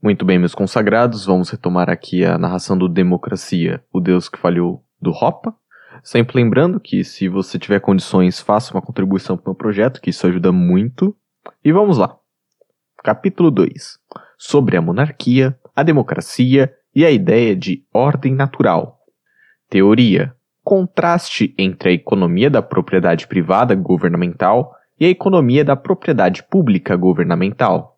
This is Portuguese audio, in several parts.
Muito bem, meus consagrados, vamos retomar aqui a narração do Democracia, o Deus que falhou do Ropa. Sempre lembrando que se você tiver condições, faça uma contribuição para o meu projeto, que isso ajuda muito. E vamos lá. Capítulo 2. Sobre a monarquia, a democracia e a ideia de ordem natural. Teoria. Contraste entre a economia da propriedade privada governamental e a economia da propriedade pública governamental.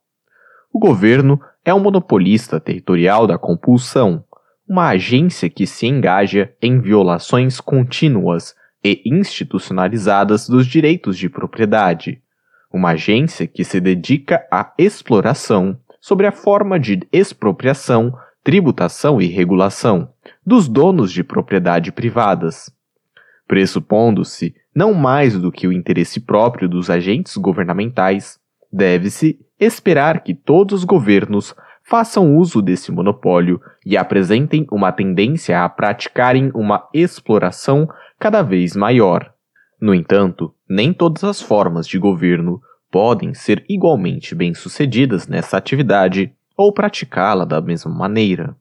O governo é um monopolista territorial da compulsão, uma agência que se engaja em violações contínuas e institucionalizadas dos direitos de propriedade, uma agência que se dedica à exploração sobre a forma de expropriação, tributação e regulação dos donos de propriedade privadas, pressupondo-se não mais do que o interesse próprio dos agentes governamentais, deve-se esperar que todos os governos façam uso desse monopólio e apresentem uma tendência a praticarem uma exploração cada vez maior. No entanto, nem todas as formas de governo podem ser igualmente bem-sucedidas nessa atividade ou praticá-la da mesma maneira.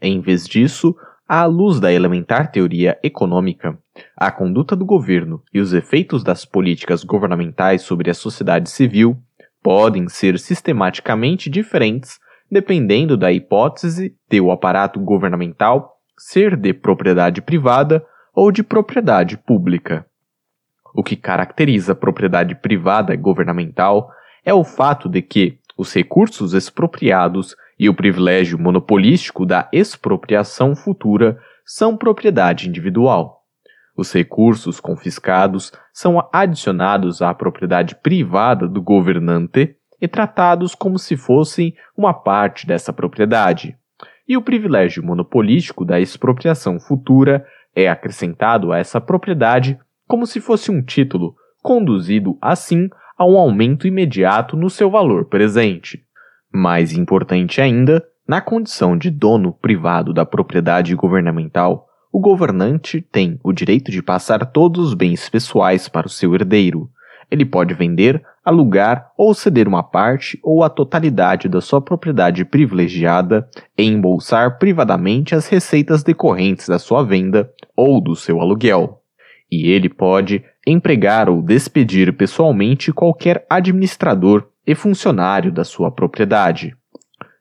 Em vez disso, à luz da elementar teoria econômica, a conduta do governo e os efeitos das políticas governamentais sobre a sociedade civil podem ser sistematicamente diferentes dependendo da hipótese de o aparato governamental ser de propriedade privada ou de propriedade pública. O que caracteriza a propriedade privada governamental é o fato de que os recursos expropriados e o privilégio monopolístico da expropriação futura são propriedade individual. Os recursos confiscados são adicionados à propriedade privada do governante e tratados como se fossem uma parte dessa propriedade. E o privilégio monopolístico da expropriação futura é acrescentado a essa propriedade como se fosse um título, conduzido assim a um aumento imediato no seu valor presente. Mais importante ainda, na condição de dono privado da propriedade governamental, o governante tem o direito de passar todos os bens pessoais para o seu herdeiro. Ele pode vender, alugar ou ceder uma parte ou a totalidade da sua propriedade privilegiada e embolsar privadamente as receitas decorrentes da sua venda ou do seu aluguel. E ele pode empregar ou despedir pessoalmente qualquer administrador e funcionário da sua propriedade.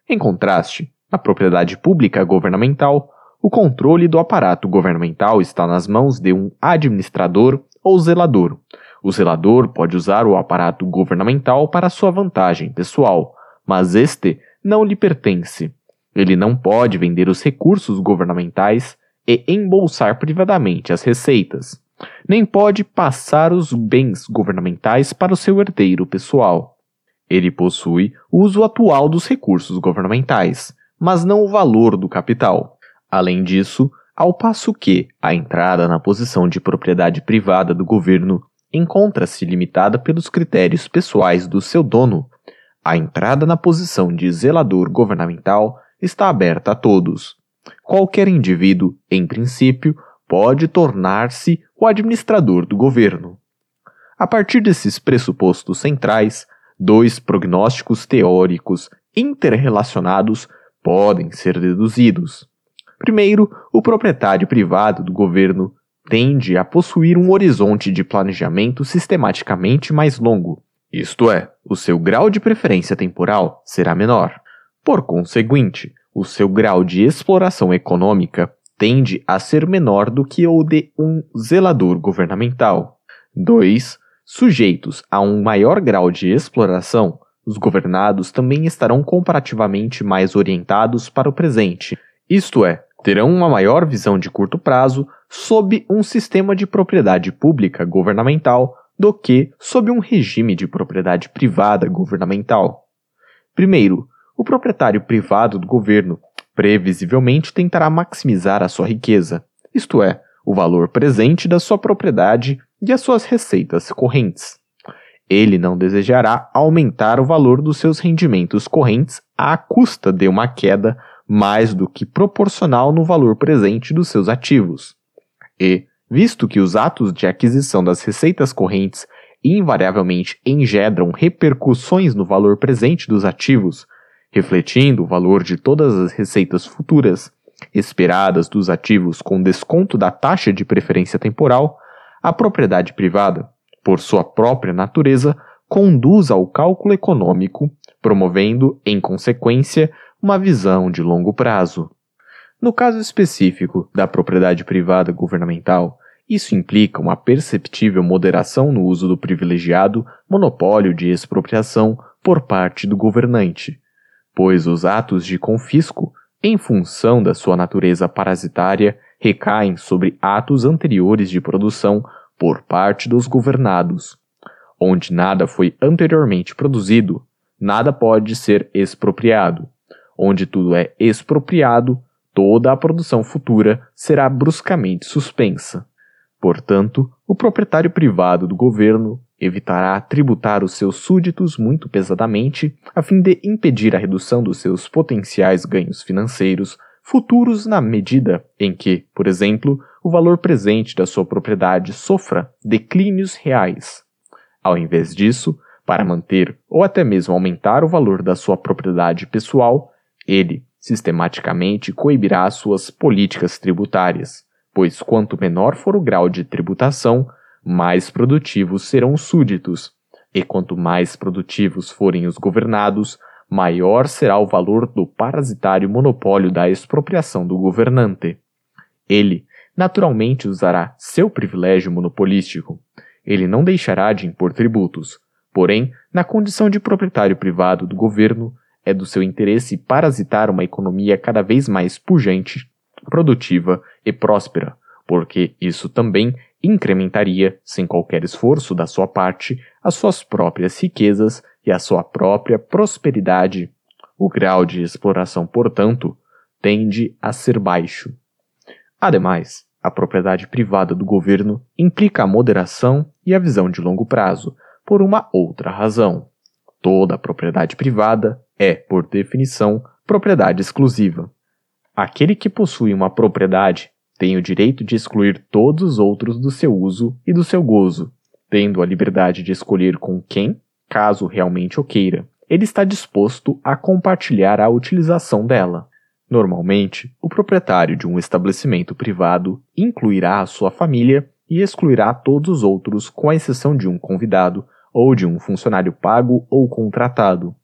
Em contraste, na propriedade pública governamental, o controle do aparato governamental está nas mãos de um administrador ou zelador. O zelador pode usar o aparato governamental para sua vantagem pessoal, mas este não lhe pertence. Ele não pode vender os recursos governamentais e embolsar privadamente as receitas. Nem pode passar os bens governamentais para o seu herdeiro pessoal. Ele possui o uso atual dos recursos governamentais, mas não o valor do capital. Além disso, ao passo que a entrada na posição de propriedade privada do governo encontra-se limitada pelos critérios pessoais do seu dono, a entrada na posição de zelador governamental está aberta a todos. Qualquer indivíduo, em princípio, pode tornar-se o administrador do governo. A partir desses pressupostos centrais, dois prognósticos teóricos interrelacionados podem ser deduzidos. Primeiro, o proprietário privado do governo tende a possuir um horizonte de planejamento sistematicamente mais longo, isto é, o seu grau de preferência temporal será menor. Por conseguinte, o seu grau de exploração econômica tende a ser menor do que o de um zelador governamental. 2. Sujeitos a um maior grau de exploração, os governados também estarão comparativamente mais orientados para o presente, isto é, terão uma maior visão de curto prazo sob um sistema de propriedade pública governamental do que sob um regime de propriedade privada governamental. Primeiro, o proprietário privado do governo previsivelmente tentará maximizar a sua riqueza, isto é, o valor presente da sua propriedade e as suas receitas correntes. Ele não desejará aumentar o valor dos seus rendimentos correntes à custa de uma queda mais do que proporcional no valor presente dos seus ativos. E, visto que os atos de aquisição das receitas correntes invariavelmente engendram repercussões no valor presente dos ativos, refletindo o valor de todas as receitas futuras esperadas dos ativos com desconto da taxa de preferência temporal, a propriedade privada, por sua própria natureza, conduz ao cálculo econômico, promovendo, em consequência, uma visão de longo prazo. No caso específico da propriedade privada governamental, isso implica uma perceptível moderação no uso do privilegiado monopólio de expropriação por parte do governante, pois os atos de confisco, em função da sua natureza parasitária, recaem sobre atos anteriores de produção por parte dos governados. Onde nada foi anteriormente produzido, nada pode ser expropriado. Onde tudo é expropriado, toda a produção futura será bruscamente suspensa. Portanto, o proprietário privado do governo evitará tributar os seus súditos muito pesadamente a fim de impedir a redução dos seus potenciais ganhos financeiros futuros na medida em que, por exemplo, o valor presente da sua propriedade sofra declínios reais. Ao invés disso, para manter ou até mesmo aumentar o valor da sua propriedade pessoal, ele, sistematicamente coibirá suas políticas tributárias, pois quanto menor for o grau de tributação, mais produtivos serão os súditos, e quanto mais produtivos forem os governados, maior será o valor do parasitário monopólio da expropriação do governante. Ele, naturalmente, usará seu privilégio monopolístico. Ele não deixará de impor tributos, porém, na condição de proprietário privado do governo, é do seu interesse parasitar uma economia cada vez mais pujante, produtiva e próspera, porque isso também incrementaria, sem qualquer esforço da sua parte, as suas próprias riquezas e a sua própria prosperidade. O grau de exploração, portanto, tende a ser baixo. Ademais, a propriedade privada do governo implica a moderação e a visão de longo prazo, por uma outra razão. Toda propriedade privada é, por definição, propriedade exclusiva. Aquele que possui uma propriedade tem o direito de excluir todos os outros do seu uso e do seu gozo, tendo a liberdade de escolher com quem, caso realmente o queira, ele está disposto a compartilhar a utilização dela. Normalmente, o proprietário de um estabelecimento privado incluirá a sua família e excluirá todos os outros, com a exceção de um convidado ou de um funcionário pago ou contratado.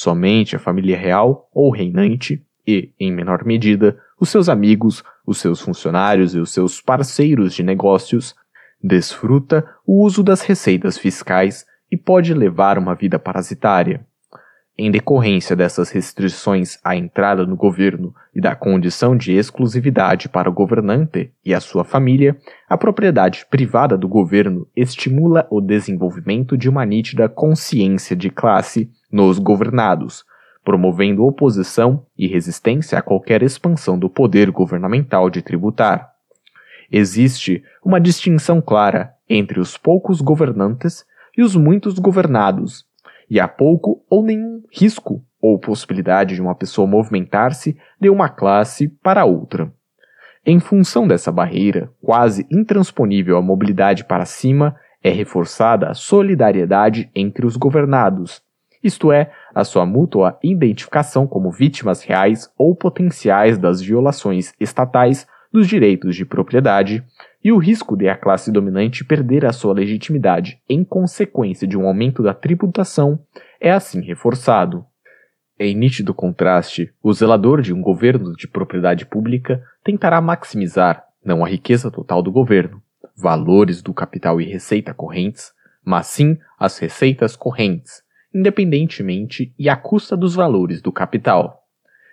Somente a família real ou reinante e, em menor medida, os seus amigos, os seus funcionários e os seus parceiros de negócios desfruta o uso das receitas fiscais e pode levar uma vida parasitária. Em decorrência dessas restrições à entrada no governo e da condição de exclusividade para o governante e a sua família, a propriedade privada do governo estimula o desenvolvimento de uma nítida consciência de classe nos governados, promovendo oposição e resistência a qualquer expansão do poder governamental de tributar. Existe uma distinção clara entre os poucos governantes e os muitos governados, e há pouco ou nenhum risco ou possibilidade de uma pessoa movimentar-se de uma classe para outra. Em função dessa barreira, quase intransponível à mobilidade para cima, é reforçada a solidariedade entre os governados, isto é, a sua mútua identificação como vítimas reais ou potenciais das violações estatais dos direitos de propriedade e o risco de a classe dominante perder a sua legitimidade em consequência de um aumento da tributação é assim reforçado. Em nítido contraste, o zelador de um governo de propriedade pública tentará maximizar não a riqueza total do governo, valores do capital e receita correntes, mas sim as receitas correntes, independentemente e à custa dos valores do capital.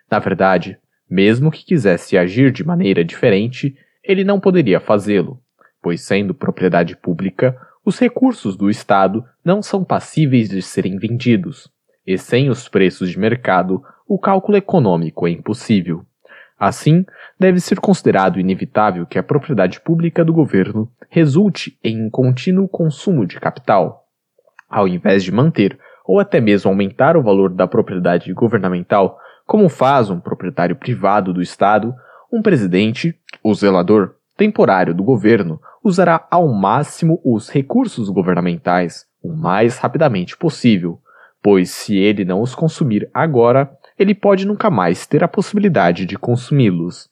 Na verdade, mesmo que quisesse agir de maneira diferente, ele não poderia fazê-lo, pois, sendo propriedade pública, os recursos do Estado não são passíveis de serem vendidos, e sem os preços de mercado, o cálculo econômico é impossível. Assim, deve ser considerado inevitável que a propriedade pública do governo resulte em um contínuo consumo de capital, ao invés de manter ou até mesmo aumentar o valor da propriedade governamental, como faz um proprietário privado do Estado, um presidente, o zelador temporário do governo, usará ao máximo os recursos governamentais o mais rapidamente possível, pois se ele não os consumir agora, ele pode nunca mais ter a possibilidade de consumi-los.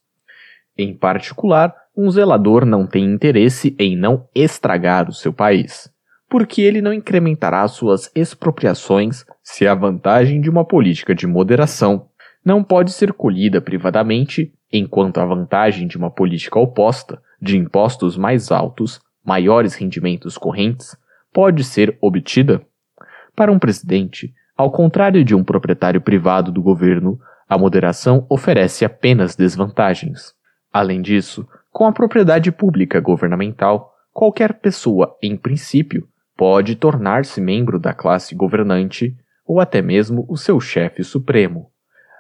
Em particular, um zelador não tem interesse em não estragar o seu país, porque ele não incrementará suas expropriações se a vantagem de uma política de moderação não pode ser colhida privadamente, enquanto a vantagem de uma política oposta, de impostos mais altos, maiores rendimentos correntes, pode ser obtida. Para um presidente, ao contrário de um proprietário privado do governo, a moderação oferece apenas desvantagens. Além disso, com a propriedade pública governamental, qualquer pessoa, em princípio, pode tornar-se membro da classe governante ou até mesmo o seu chefe supremo.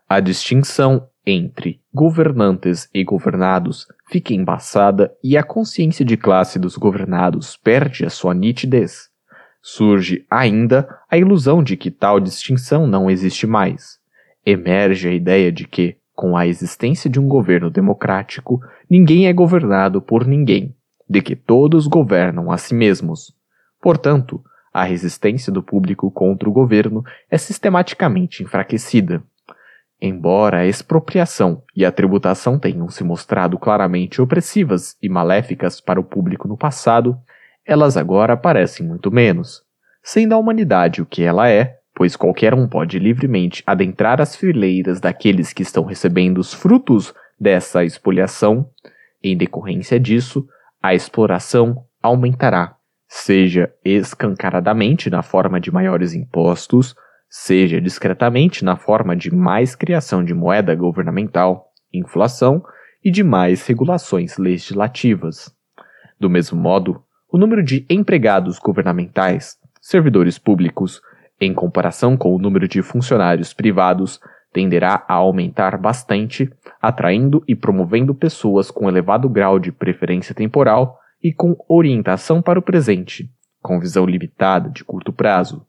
A distinção entre governantes e governados fica embaçada e a consciência de classe dos governados perde a sua nitidez. Surge ainda a ilusão de que tal distinção não existe mais. Emerge a ideia de que, com a existência de um governo democrático, ninguém é governado por ninguém, de que todos governam a si mesmos. Portanto, a resistência do público contra o governo é sistematicamente enfraquecida. Embora a expropriação e a tributação tenham se mostrado claramente opressivas e maléficas para o público no passado, elas agora parecem muito menos. Sendo a humanidade o que ela é, pois qualquer um pode livremente adentrar as fileiras daqueles que estão recebendo os frutos dessa expoliação, em decorrência disso, a exploração aumentará, seja escancaradamente na forma de maiores impostos, seja discretamente na forma de mais criação de moeda governamental, inflação e de mais regulações legislativas. Do mesmo modo, o número de empregados governamentais, servidores públicos, em comparação com o número de funcionários privados, tenderá a aumentar bastante, atraindo e promovendo pessoas com elevado grau de preferência temporal e com orientação para o presente, com visão limitada de curto prazo.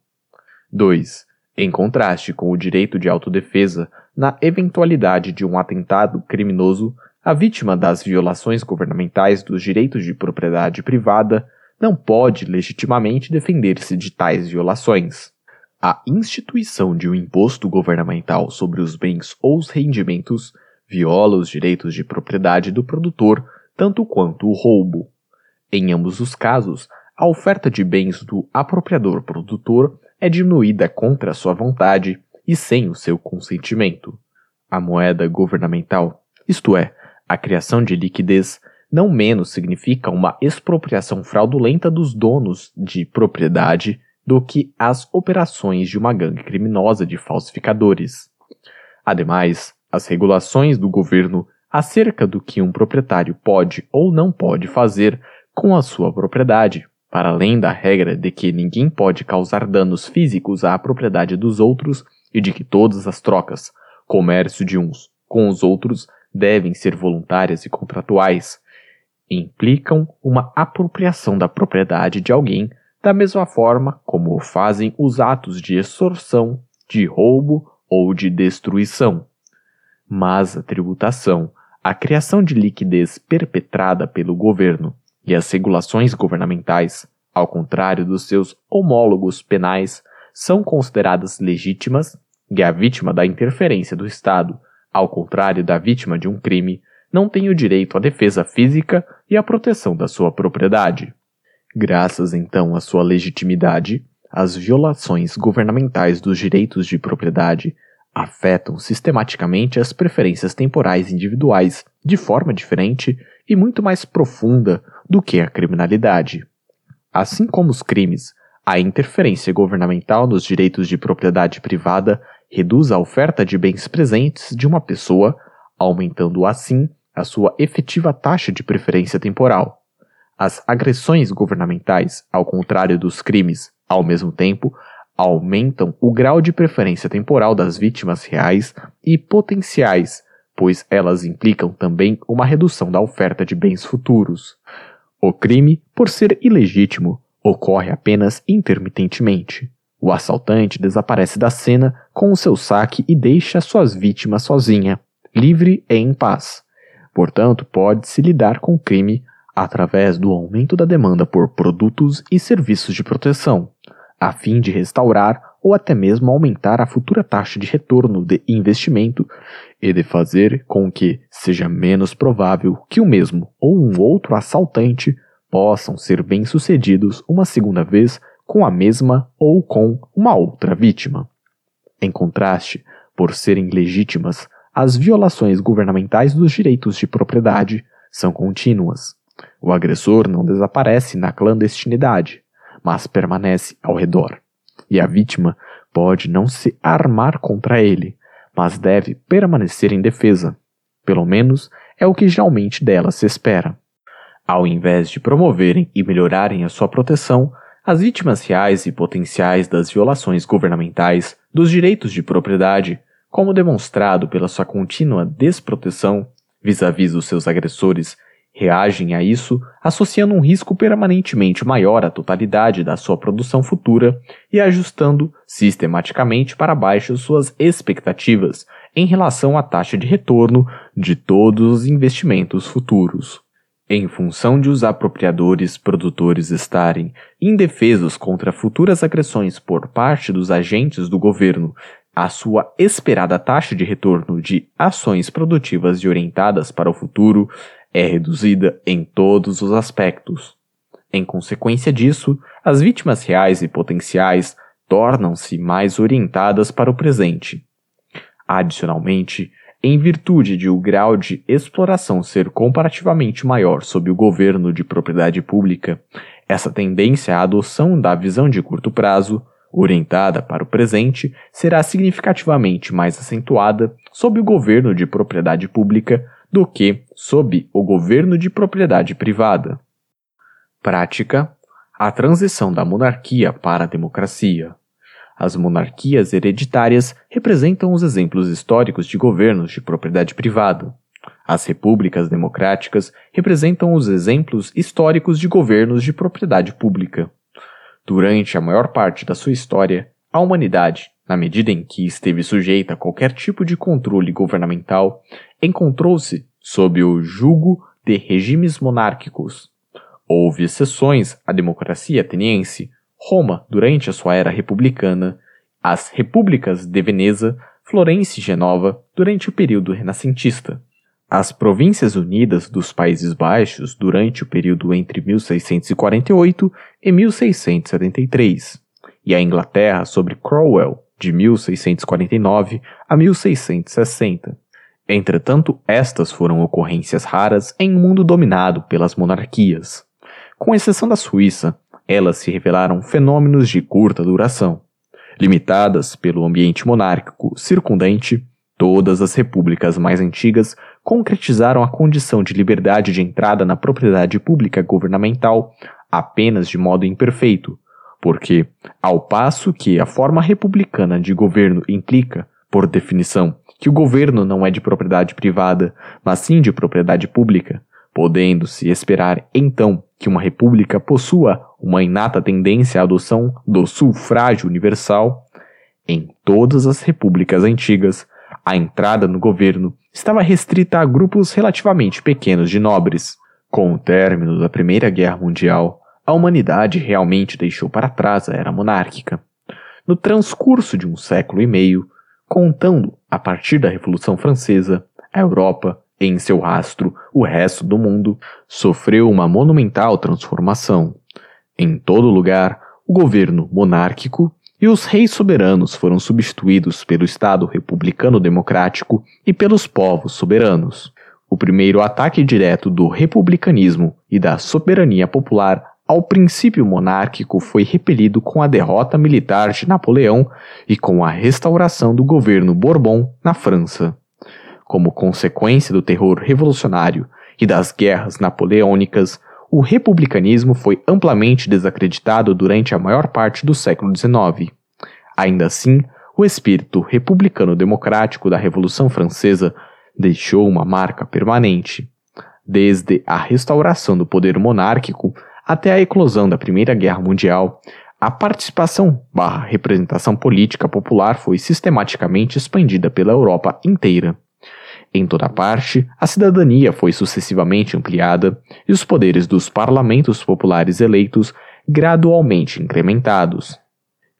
2. Em contraste com o direito de autodefesa, na eventualidade de um atentado criminoso, a vítima das violações governamentais dos direitos de propriedade privada não pode legitimamente defender-se de tais violações. A instituição de um imposto governamental sobre os bens ou os rendimentos viola os direitos de propriedade do produtor tanto quanto o roubo. Em ambos os casos, a oferta de bens do apropriador produtor é diminuída contra sua vontade e sem o seu consentimento. A moeda governamental, isto é, a criação de liquidez, não menos significa uma expropriação fraudulenta dos donos de propriedade do que as operações de uma gangue criminosa de falsificadores. Ademais, as regulações do governo acerca do que um proprietário pode ou não pode fazer com a sua propriedade, para além da regra de que ninguém pode causar danos físicos à propriedade dos outros e de que todas as trocas, comércio de uns com os outros, devem ser voluntárias e contratuais, implicam uma apropriação da propriedade de alguém da mesma forma como fazem os atos de extorsão, de roubo ou de destruição. Mas a tributação, a criação de liquidez perpetrada pelo governo e as regulações governamentais, ao contrário dos seus homólogos penais, são consideradas legítimas e a vítima da interferência do Estado, ao contrário da vítima de um crime, não tem o direito à defesa física e à proteção da sua propriedade. Graças então à sua legitimidade, as violações governamentais dos direitos de propriedade afetam sistematicamente as preferências temporais individuais de forma diferente e muito mais profunda do que a criminalidade. Assim como os crimes, a interferência governamental nos direitos de propriedade privada reduz a oferta de bens presentes de uma pessoa, aumentando assim a sua efetiva taxa de preferência temporal. As agressões governamentais, ao contrário dos crimes, ao mesmo tempo, aumentam o grau de preferência temporal das vítimas reais e potenciais, pois elas implicam também uma redução da oferta de bens futuros. O crime, por ser ilegítimo, ocorre apenas intermitentemente. O assaltante desaparece da cena com o seu saque e deixa suas vítimas sozinha, livre e em paz. Portanto, pode-se lidar com o crime através do aumento da demanda por produtos e serviços de proteção, a fim de restaurar ou até mesmo aumentar a futura taxa de retorno de investimento e de fazer com que seja menos provável que o mesmo ou um outro assaltante possam ser bem-sucedidos uma segunda vez com a mesma ou com uma outra vítima. Em contraste, por serem legítimas, as violações governamentais dos direitos de propriedade são contínuas. O agressor não desaparece na clandestinidade, mas permanece ao redor. E a vítima pode não se armar contra ele, mas deve permanecer em defesa. Pelo menos é o que geralmente dela se espera. Ao invés de promoverem e melhorarem a sua proteção, as vítimas reais e potenciais das violações governamentais dos direitos de propriedade, como demonstrado pela sua contínua desproteção vis-à-vis -vis dos seus agressores, reagem a isso associando um risco permanentemente maior à totalidade da sua produção futura e ajustando sistematicamente para baixo suas expectativas em relação à taxa de retorno de todos os investimentos futuros. Em função de os apropriadores produtores estarem indefesos contra futuras agressões por parte dos agentes do governo, a sua esperada taxa de retorno de ações produtivas e orientadas para o futuro é reduzida em todos os aspectos. Em consequência disso, as vítimas reais e potenciais tornam-se mais orientadas para o presente. Adicionalmente, em virtude de o grau de exploração ser comparativamente maior sob o governo de propriedade pública, essa tendência à adoção da visão de curto prazo, orientada para o presente, será significativamente mais acentuada sob o governo de propriedade pública do que sob o governo de propriedade privada. Prática: a transição da monarquia para a democracia. As monarquias hereditárias representam os exemplos históricos de governos de propriedade privada. As repúblicas democráticas representam os exemplos históricos de governos de propriedade pública. Durante a maior parte da sua história, a humanidade, na medida em que esteve sujeita a qualquer tipo de controle governamental, encontrou-se sob o jugo de regimes monárquicos. Houve exceções à democracia ateniense, Roma durante a sua era republicana, as repúblicas de Veneza, Florença e Genova durante o período renascentista, as Províncias Unidas dos Países Baixos durante o período entre 1648 e 1673, e a Inglaterra sobre Cromwell de 1649 a 1660. Entretanto, estas foram ocorrências raras em um mundo dominado pelas monarquias. Com exceção da Suíça, elas se revelaram fenômenos de curta duração. Limitadas pelo ambiente monárquico circundante, todas as repúblicas mais antigas concretizaram a condição de liberdade de entrada na propriedade pública governamental apenas de modo imperfeito, porque, ao passo que a forma republicana de governo implica, por definição, que o governo não é de propriedade privada, mas sim de propriedade pública, podendo-se esperar então que uma república possua uma inata tendência à adoção do sufrágio universal, em todas as repúblicas antigas, a entrada no governo estava restrita a grupos relativamente pequenos de nobres. Com o término da Primeira Guerra Mundial, a humanidade realmente deixou para trás a era monárquica. No transcurso de um século e meio, contando, a partir da Revolução Francesa, a Europa, em seu rastro, o resto do mundo, sofreu uma monumental transformação. Em todo lugar, o governo monárquico e os reis soberanos foram substituídos pelo Estado republicano democrático e pelos povos soberanos. O primeiro ataque direto do republicanismo e da soberania popular ao princípio monárquico foi repelido com a derrota militar de Napoleão e com a restauração do governo Bourbon na França. Como consequência do terror revolucionário e das guerras napoleônicas, o republicanismo foi amplamente desacreditado durante a maior parte do século XIX. Ainda assim, o espírito republicano-democrático da Revolução Francesa deixou uma marca permanente. Desde a restauração do poder monárquico até a eclosão da Primeira Guerra Mundial, a participação barra representação política popular foi sistematicamente expandida pela Europa inteira. Em toda parte, a cidadania foi sucessivamente ampliada e os poderes dos parlamentos populares eleitos gradualmente incrementados.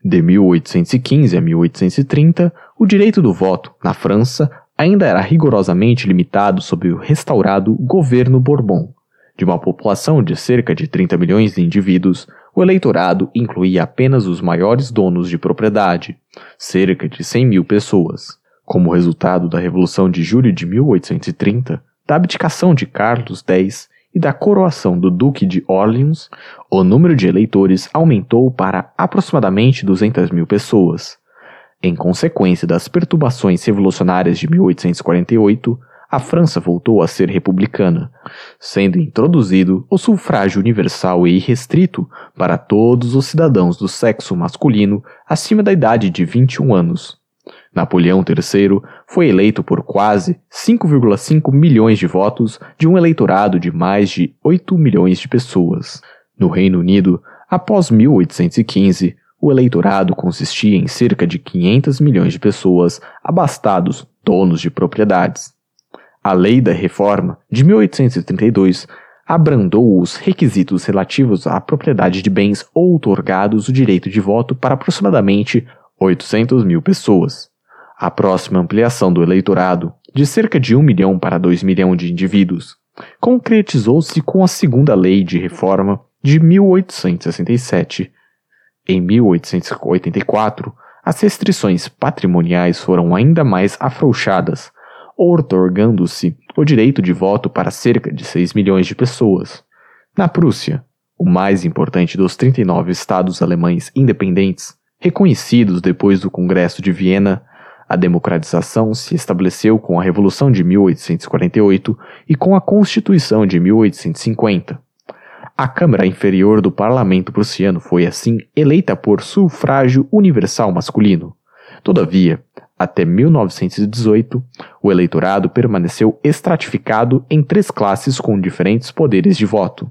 De 1815 a 1830, o direito do voto, na França, ainda era rigorosamente limitado sob o restaurado governo Bourbon. De uma população de cerca de 30 milhões de indivíduos, o eleitorado incluía apenas os maiores donos de propriedade, cerca de 100 mil pessoas. Como resultado da Revolução de Julho de 1830, da abdicação de Carlos X e da coroação do Duque de Orleans, o número de eleitores aumentou para aproximadamente 200 mil pessoas. Em consequência das perturbações revolucionárias de 1848, a França voltou a ser republicana, sendo introduzido o sufrágio universal e irrestrito para todos os cidadãos do sexo masculino acima da idade de 21 anos. Napoleão III foi eleito por quase 5,5 milhões de votos de um eleitorado de mais de 8 milhões de pessoas. No Reino Unido, após 1815, o eleitorado consistia em cerca de 500 milhões de pessoas abastados, donos de propriedades. A Lei da Reforma, de 1832, abrandou os requisitos relativos à propriedade de bens outorgados o direito de voto para aproximadamente 800 mil pessoas. A próxima ampliação do eleitorado, de cerca de 1 milhão para 2 milhões de indivíduos, concretizou-se com a Segunda Lei de Reforma de 1867. Em 1884, as restrições patrimoniais foram ainda mais afrouxadas, otorgando-se o direito de voto para cerca de 6 milhões de pessoas. Na Prússia, o mais importante dos 39 estados alemães independentes, reconhecidos depois do Congresso de Viena, a democratização se estabeleceu com a Revolução de 1848 e com a Constituição de 1850. A Câmara Inferior do Parlamento prussiano foi assim eleita por sufrágio universal masculino. Todavia, até 1918, o eleitorado permaneceu estratificado em três classes com diferentes poderes de voto.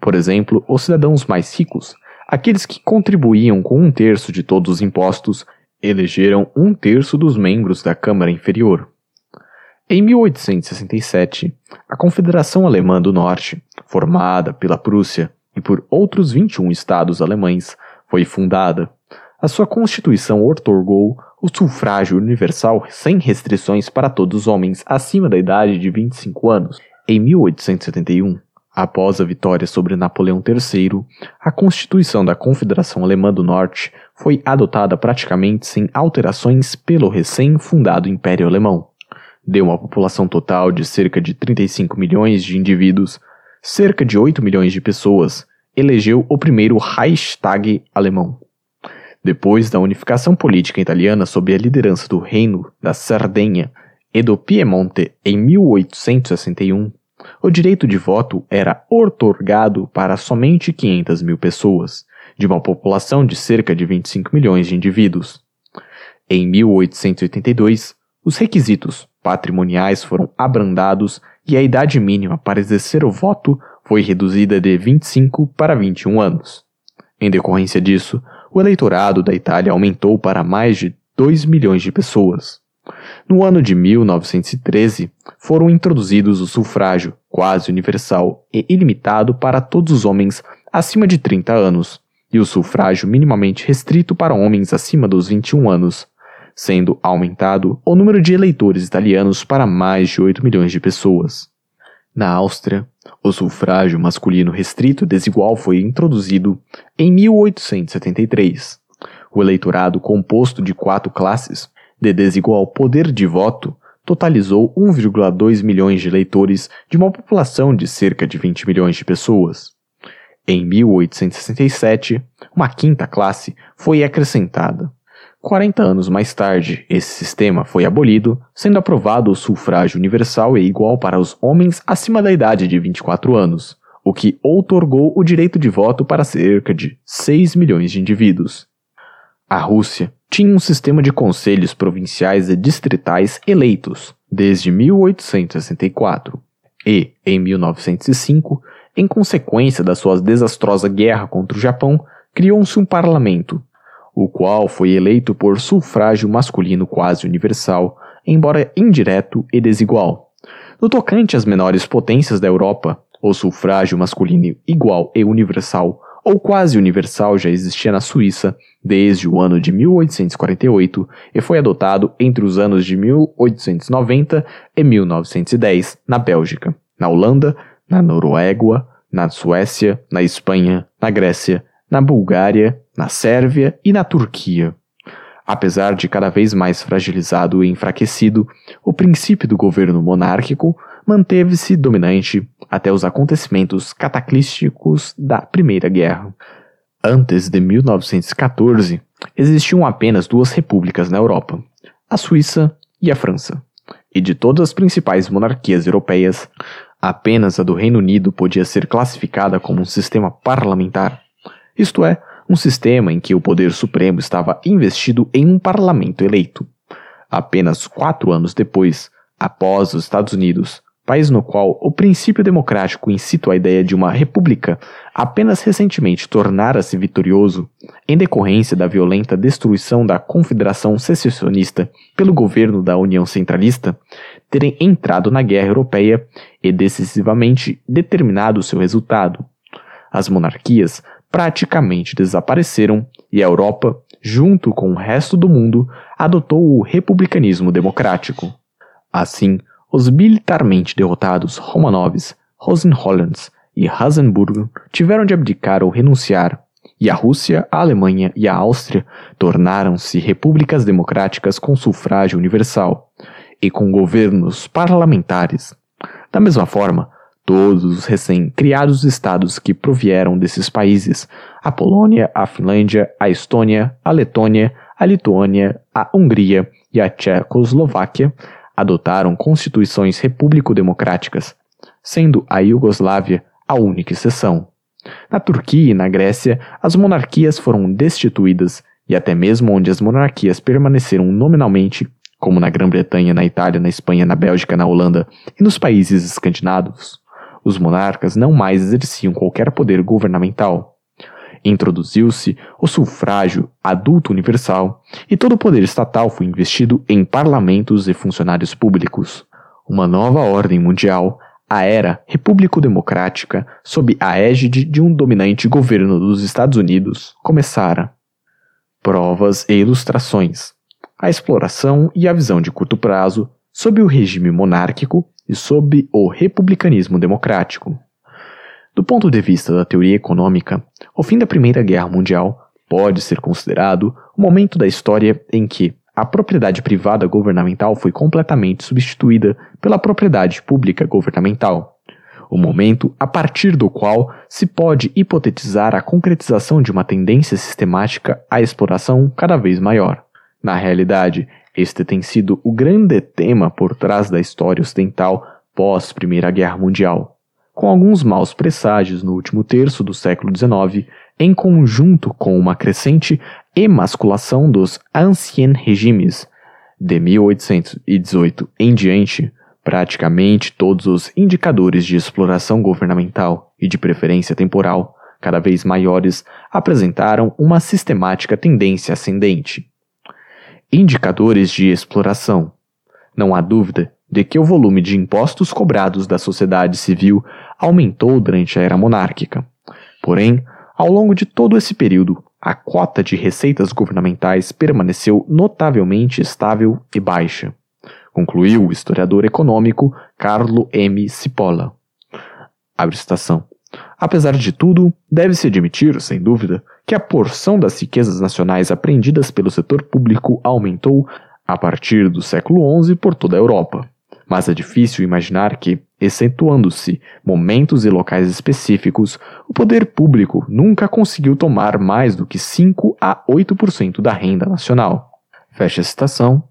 Por exemplo, os cidadãos mais ricos, aqueles que contribuíam com um terço de todos os impostos elegeram um terço dos membros da Câmara Inferior. Em 1867, a Confederação Alemã do Norte, formada pela Prússia e por outros 21 estados alemães, foi fundada. A sua Constituição otorgou o sufrágio universal sem restrições para todos os homens acima da idade de 25 anos. Em 1871, Após a vitória sobre Napoleão III, a Constituição da Confederação Alemã do Norte foi adotada praticamente sem alterações pelo recém-fundado Império Alemão. Deu uma população total de cerca de 35 milhões de indivíduos, cerca de 8 milhões de pessoas, elegeu o primeiro Reichstag alemão. Depois da unificação política italiana sob a liderança do Reino da Sardenha e do Piemonte em 1861, o direito de voto era otorgado para somente 500 mil pessoas, de uma população de cerca de 25 milhões de indivíduos. Em 1882, os requisitos patrimoniais foram abrandados e a idade mínima para exercer o voto foi reduzida de 25 para 21 anos. Em decorrência disso, o eleitorado da Itália aumentou para mais de 2 milhões de pessoas. No ano de 1913, foram introduzidos o sufrágio quase universal e ilimitado para todos os homens acima de 30 anos, e o sufrágio minimamente restrito para homens acima dos 21 anos, sendo aumentado o número de eleitores italianos para mais de 8 milhões de pessoas. Na Áustria, o sufrágio masculino restrito desigual foi introduzido em 1873. O eleitorado composto de quatro classes de desigual poder de voto totalizou 1,2 milhões de eleitores de uma população de cerca de 20 milhões de pessoas. Em 1867, uma quinta classe foi acrescentada. 40 anos mais tarde, esse sistema foi abolido, sendo aprovado o sufrágio universal e igual para os homens acima da idade de 24 anos, o que outorgou o direito de voto para cerca de 6 milhões de indivíduos. A Rússia tinha um sistema de conselhos provinciais e distritais eleitos desde 1864 e, em 1905, em consequência da sua desastrosa guerra contra o Japão, criou-se um parlamento, o qual foi eleito por sufrágio masculino quase universal, embora indireto e desigual. No tocante às menores potências da Europa, o sufrágio masculino igual e universal ou quase universal já existia na Suíça desde o ano de 1848 e foi adotado entre os anos de 1890 e 1910 na Bélgica, na Holanda, na Noruega, na Suécia, na Espanha, na Grécia, na Bulgária, na Sérvia e na Turquia. Apesar de cada vez mais fragilizado e enfraquecido, o princípio do governo monárquico manteve-se dominante até os acontecimentos cataclísticos da Primeira Guerra. Antes de 1914, existiam apenas duas repúblicas na Europa, a Suíça e a França. E de todas as principais monarquias europeias, apenas a do Reino Unido podia ser classificada como um sistema parlamentar, isto é, um sistema em que o poder supremo estava investido em um parlamento eleito. Apenas quatro anos depois, após os Estados Unidos, país no qual o princípio democrático incita a ideia de uma república apenas recentemente tornara-se vitorioso em decorrência da violenta destruição da Confederação Secessionista pelo governo da União Centralista, terem entrado na guerra europeia e decisivamente determinado seu resultado. As monarquias praticamente desapareceram e a Europa, junto com o resto do mundo, adotou o republicanismo democrático. Assim, os militarmente derrotados Romanovs, Hohenzollern e Hasenburg tiveram de abdicar ou renunciar, e a Rússia, a Alemanha e a Áustria tornaram-se repúblicas democráticas com sufrágio universal e com governos parlamentares. Da mesma forma, todos os recém-criados estados que provieram desses países, a Polônia, a Finlândia, a Estônia, a Letônia, a Lituânia, a Hungria e a Tchecoslováquia, adotaram constituições repúblico-democráticas, sendo a Iugoslávia a única exceção. Na Turquia e na Grécia, as monarquias foram destituídas e até mesmo onde as monarquias permaneceram nominalmente, como na Grã-Bretanha, na Itália, na Espanha, na Bélgica, na Holanda e nos países escandinavos, os monarcas não mais exerciam qualquer poder governamental. Introduziu-se o sufrágio adulto universal e todo o poder estatal foi investido em parlamentos e funcionários públicos. Uma nova ordem mundial, a era repúblico-democrática, sob a égide de um dominante governo dos Estados Unidos, começara. Provas e ilustrações. A exploração e a visão de curto prazo sob o regime monárquico e sob o republicanismo democrático. Do ponto de vista da teoria econômica, o fim da Primeira Guerra Mundial pode ser considerado o momento da história em que a propriedade privada governamental foi completamente substituída pela propriedade pública governamental. O momento a partir do qual se pode hipotetizar a concretização de uma tendência sistemática à exploração cada vez maior. Na realidade, este tem sido o grande tema por trás da história ocidental pós Primeira Guerra Mundial, com alguns maus presságios no último terço do século XIX, em conjunto com uma crescente emasculação dos ancien regimes. De 1818 em diante, praticamente todos os indicadores de exploração governamental e de preferência temporal, cada vez maiores, apresentaram uma sistemática tendência ascendente. Indicadores de exploração. Não há dúvida de que o volume de impostos cobrados da sociedade civil aumentou durante a era monárquica. Porém, ao longo de todo esse período, a cota de receitas governamentais permaneceu notavelmente estável e baixa, concluiu o historiador econômico Carlo M. Cipolla. Apesar de tudo, deve-se admitir, sem dúvida, que a porção das riquezas nacionais apreendidas pelo setor público aumentou a partir do século XI por toda a Europa. Mas é difícil imaginar que, excetuando-se momentos e locais específicos, o poder público nunca conseguiu tomar mais do que 5 a 8% da renda nacional. Fecha a citação.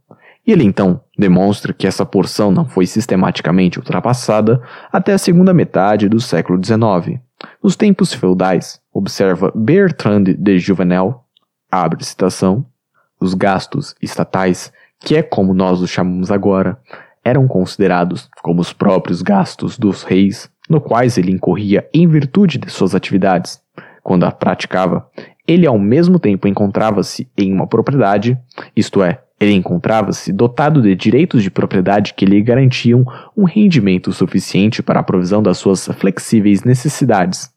E ele então demonstra que essa porção não foi sistematicamente ultrapassada até a segunda metade do século XIX. Nos tempos feudais, observa Bertrand de Juvenel, abre citação, os gastos estatais, que é como nós os chamamos agora, eram considerados como os próprios gastos dos reis, no quais ele incorria em virtude de suas atividades. Quando a praticava, ele ao mesmo tempo encontrava-se em uma propriedade, isto é, ele encontrava-se dotado de direitos de propriedade que lhe garantiam um rendimento suficiente para a provisão das suas flexíveis necessidades.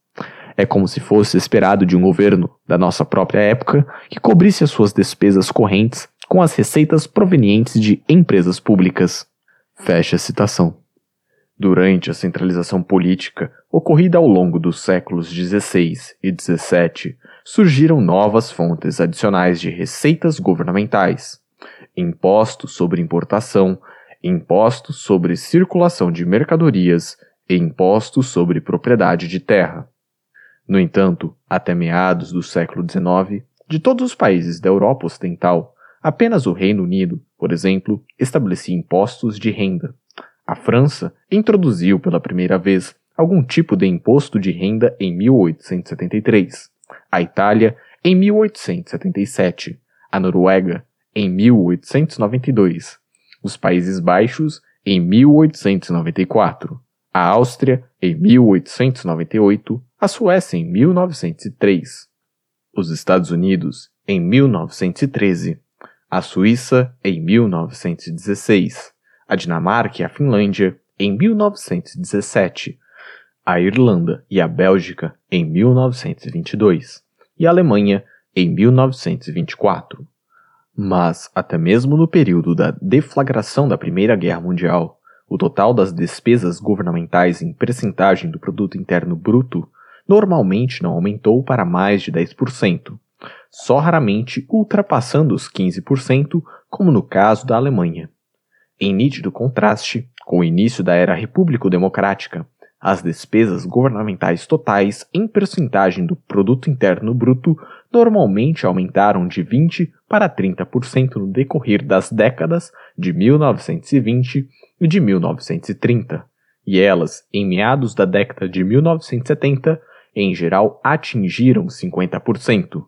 É como se fosse esperado de um governo da nossa própria época que cobrisse as suas despesas correntes com as receitas provenientes de empresas públicas. Fecha a citação. Durante a centralização política ocorrida ao longo dos séculos XVI e XVII, surgiram novas fontes adicionais de receitas governamentais, impostos sobre importação, impostos sobre circulação de mercadorias e impostos sobre propriedade de terra. No entanto, até meados do século XIX, de todos os países da Europa Ocidental, apenas o Reino Unido, por exemplo, estabelecia impostos de renda. A França introduziu pela primeira vez algum tipo de imposto de renda em 1873, a Itália em 1877, a Noruega em 1892, os Países Baixos em 1894, a Áustria em 1898, a Suécia em 1903, os Estados Unidos em 1913, a Suíça em 1916, a Dinamarca e a Finlândia em 1917, a Irlanda e a Bélgica em 1922 e a Alemanha em 1924. Mas, até mesmo no período da deflagração da Primeira Guerra Mundial, o total das despesas governamentais em percentagem do produto interno bruto normalmente não aumentou para mais de 10%, só raramente ultrapassando os 15%, como no caso da Alemanha. Em nítido contraste com o início da era repúblico-democrática, as despesas governamentais totais em percentagem do produto interno bruto normalmente aumentaram de 20 para 30% no decorrer das décadas de 1920 e de 1930, e elas, em meados da década de 1970, em geral atingiram 50%.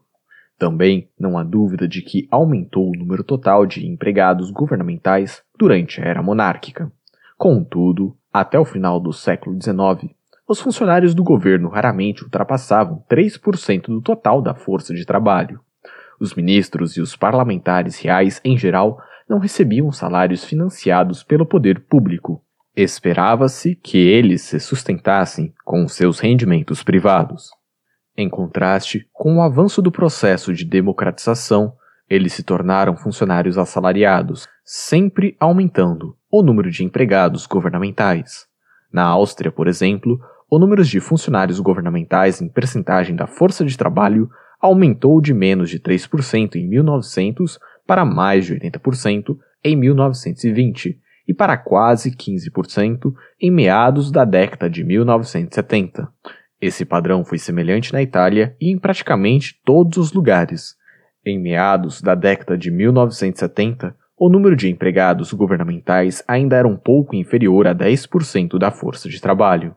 Também não há dúvida de que aumentou o número total de empregados governamentais durante a era monárquica. Contudo, até o final do século XIX, os funcionários do governo raramente ultrapassavam 3% do total da força de trabalho. Os ministros e os parlamentares reais, em geral, não recebiam salários financiados pelo poder público. Esperava-se que eles se sustentassem com seus rendimentos privados. Em contraste com o avanço do processo de democratização, eles se tornaram funcionários assalariados, sempre aumentando o número de empregados governamentais. Na Áustria, por exemplo, o número de funcionários governamentais em percentagem da força de trabalho aumentou de menos de 3% em 1900 para mais de 80% em 1920 e para quase 15% em meados da década de 1970. Esse padrão foi semelhante na Itália e em praticamente todos os lugares. Em meados da década de 1970, o número de empregados governamentais ainda era um pouco inferior a 10% da força de trabalho.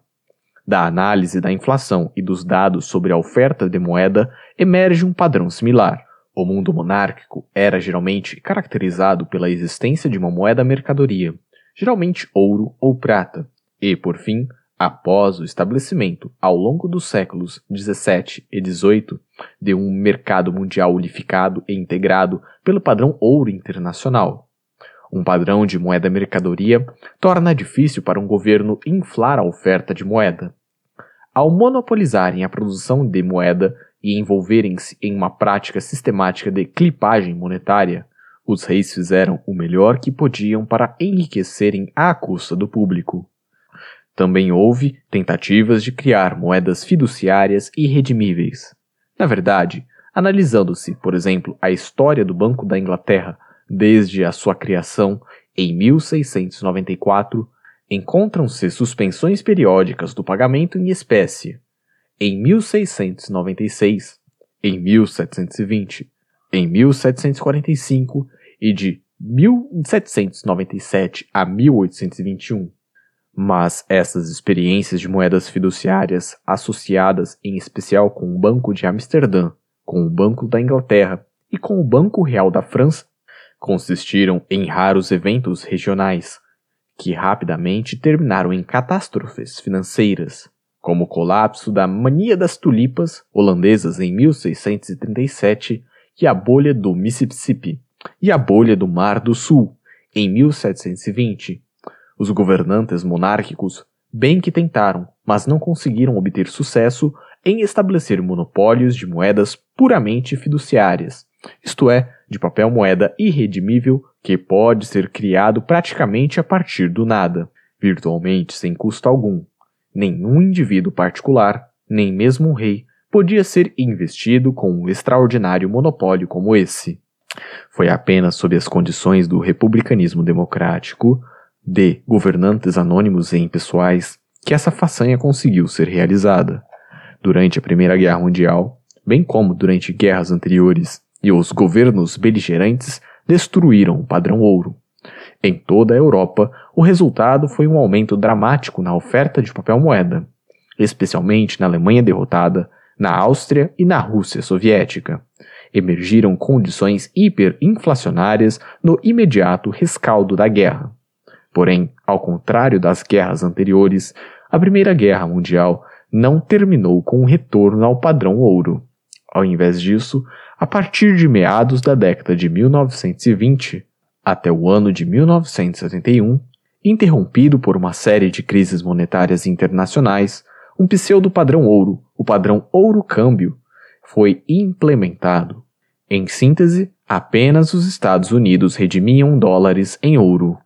Da análise da inflação e dos dados sobre a oferta de moeda emerge um padrão similar. O mundo monárquico era geralmente caracterizado pela existência de uma moeda mercadoria, geralmente ouro ou prata, e, por fim, após o estabelecimento, ao longo dos séculos 17 e 18, de um mercado mundial unificado e integrado pelo padrão ouro internacional. Um padrão de moeda mercadoria torna difícil para um governo inflar a oferta de moeda. Ao monopolizarem a produção de moeda e envolverem-se em uma prática sistemática de clipagem monetária, os reis fizeram o melhor que podiam para enriquecerem à custa do público. Também houve tentativas de criar moedas fiduciárias irredimíveis. Na verdade, analisando-se, por exemplo, a história do Banco da Inglaterra desde a sua criação em 1694, encontram-se suspensões periódicas do pagamento em espécie. Em 1696, em 1720, em 1745 e de 1797 a 1821. Mas essas experiências de moedas fiduciárias, associadas em especial com o Banco de Amsterdã, com o Banco da Inglaterra e com o Banco Real da França, consistiram em raros eventos regionais, que rapidamente terminaram em catástrofes financeiras, como o colapso da Mania das Tulipas holandesas em 1637 e a bolha do Mississippi e a bolha do Mar do Sul em 1720 os governantes monárquicos, bem que tentaram, mas não conseguiram obter sucesso em estabelecer monopólios de moedas puramente fiduciárias, isto é, de papel moeda irredimível que pode ser criado praticamente a partir do nada, virtualmente sem custo algum. Nenhum indivíduo particular, nem mesmo um rei, podia ser investido com um extraordinário monopólio como esse. Foi apenas sob as condições do republicanismo democrático, de governantes anônimos e impessoais, que essa façanha conseguiu ser realizada. Durante a Primeira Guerra Mundial, bem como durante guerras anteriores, e os governos beligerantes destruíram o padrão ouro. Em toda a Europa, o resultado foi um aumento dramático na oferta de papel moeda, especialmente na Alemanha derrotada, na Áustria e na Rússia soviética. Emergiram condições hiperinflacionárias no imediato rescaldo da guerra. Porém, ao contrário das guerras anteriores, a Primeira Guerra Mundial não terminou com um retorno ao padrão ouro. Ao invés disso, a partir de meados da década de 1920 até o ano de 1971, interrompido por uma série de crises monetárias internacionais, um pseudo-padrão ouro, o padrão ouro-câmbio, foi implementado. Em síntese, apenas os Estados Unidos redimiam dólares em ouro.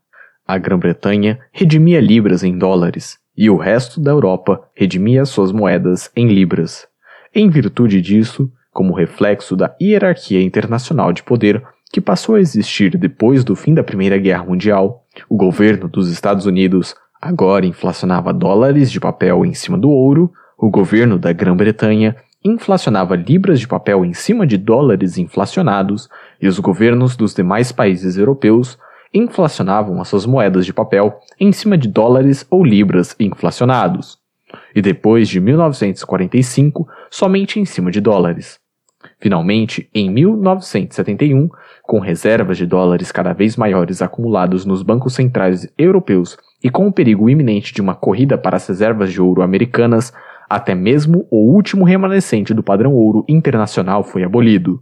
A Grã-Bretanha redimia libras em dólares e o resto da Europa redimia suas moedas em libras. Em virtude disso, como reflexo da hierarquia internacional de poder que passou a existir depois do fim da Primeira Guerra Mundial, o governo dos Estados Unidos agora inflacionava dólares de papel em cima do ouro, o governo da Grã-Bretanha inflacionava libras de papel em cima de dólares inflacionados e os governos dos demais países europeus inflacionavam as suas moedas de papel em cima de dólares ou libras inflacionados. E depois de 1945, somente em cima de dólares. Finalmente, em 1971, com reservas de dólares cada vez maiores acumulados nos bancos centrais europeus e com o perigo iminente de uma corrida para as reservas de ouro americanas, até mesmo o último remanescente do padrão ouro internacional foi abolido.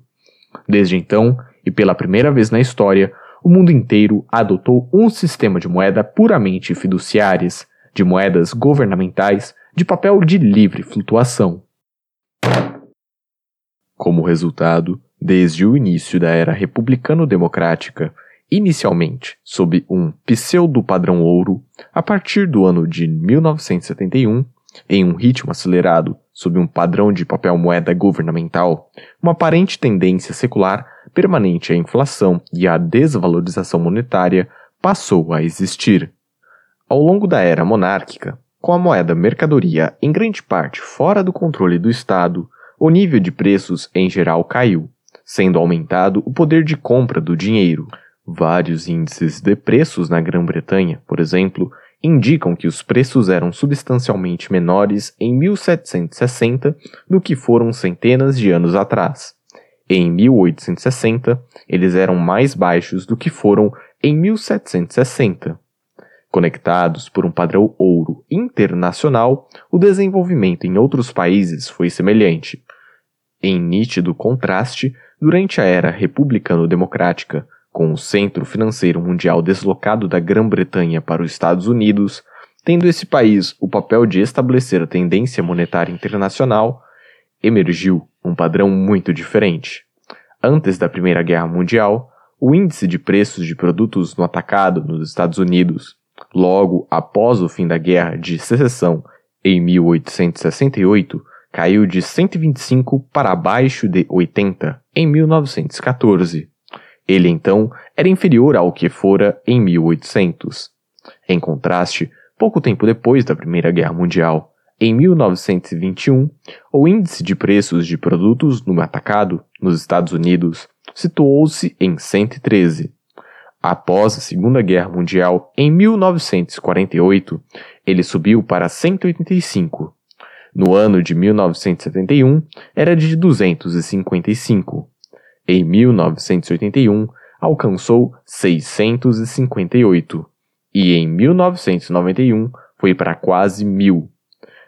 Desde então, e pela primeira vez na história, o mundo inteiro adotou um sistema de moeda puramente fiduciárias, de moedas governamentais, de papel de livre flutuação. Como resultado, desde o início da era republicano-democrática, inicialmente sob um pseudo-padrão ouro, a partir do ano de 1971, em um ritmo acelerado sob um padrão de papel moeda governamental, uma aparente tendência secular permanente à inflação e à desvalorização monetária passou a existir. Ao longo da era monárquica, com a moeda mercadoria em grande parte fora do controle do Estado, o nível de preços em geral caiu, sendo aumentado o poder de compra do dinheiro. Vários índices de preços na Grã-Bretanha, por exemplo, indicam que os preços eram substancialmente menores em 1760 do que foram centenas de anos atrás. Em 1860, eles eram mais baixos do que foram em 1760. Conectados por um padrão ouro internacional, o desenvolvimento em outros países foi semelhante. Em nítido contraste, durante a era republicano-democrática, com o centro financeiro mundial deslocado da Grã-Bretanha para os Estados Unidos, tendo esse país o papel de estabelecer a tendência monetária internacional, emergiu um padrão muito diferente. Antes da Primeira Guerra Mundial, o índice de preços de produtos no atacado nos Estados Unidos, logo após o fim da Guerra de Secessão em 1868, caiu de 125 para abaixo de 80 em 1914. Ele então era inferior ao que fora em 1800. Em contraste, pouco tempo depois da Primeira Guerra Mundial, em 1921, o índice de preços de produtos no atacado nos Estados Unidos situou-se em 113. Após a Segunda Guerra Mundial, em 1948, ele subiu para 185. No ano de 1971, era de 255. Em 1981, alcançou 658. E em 1991, foi para quase mil.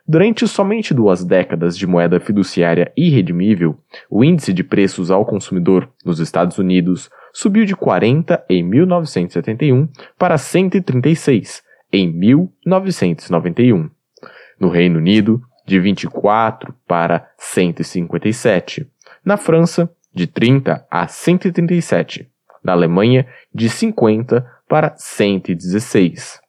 Durante somente duas décadas de moeda fiduciária irredimível, o índice de preços ao consumidor nos Estados Unidos subiu de 40 em 1971 para 136 em 1991. No Reino Unido, de 24 para 157. Na França, de 30 a 137. Na Alemanha, de 50 para 116.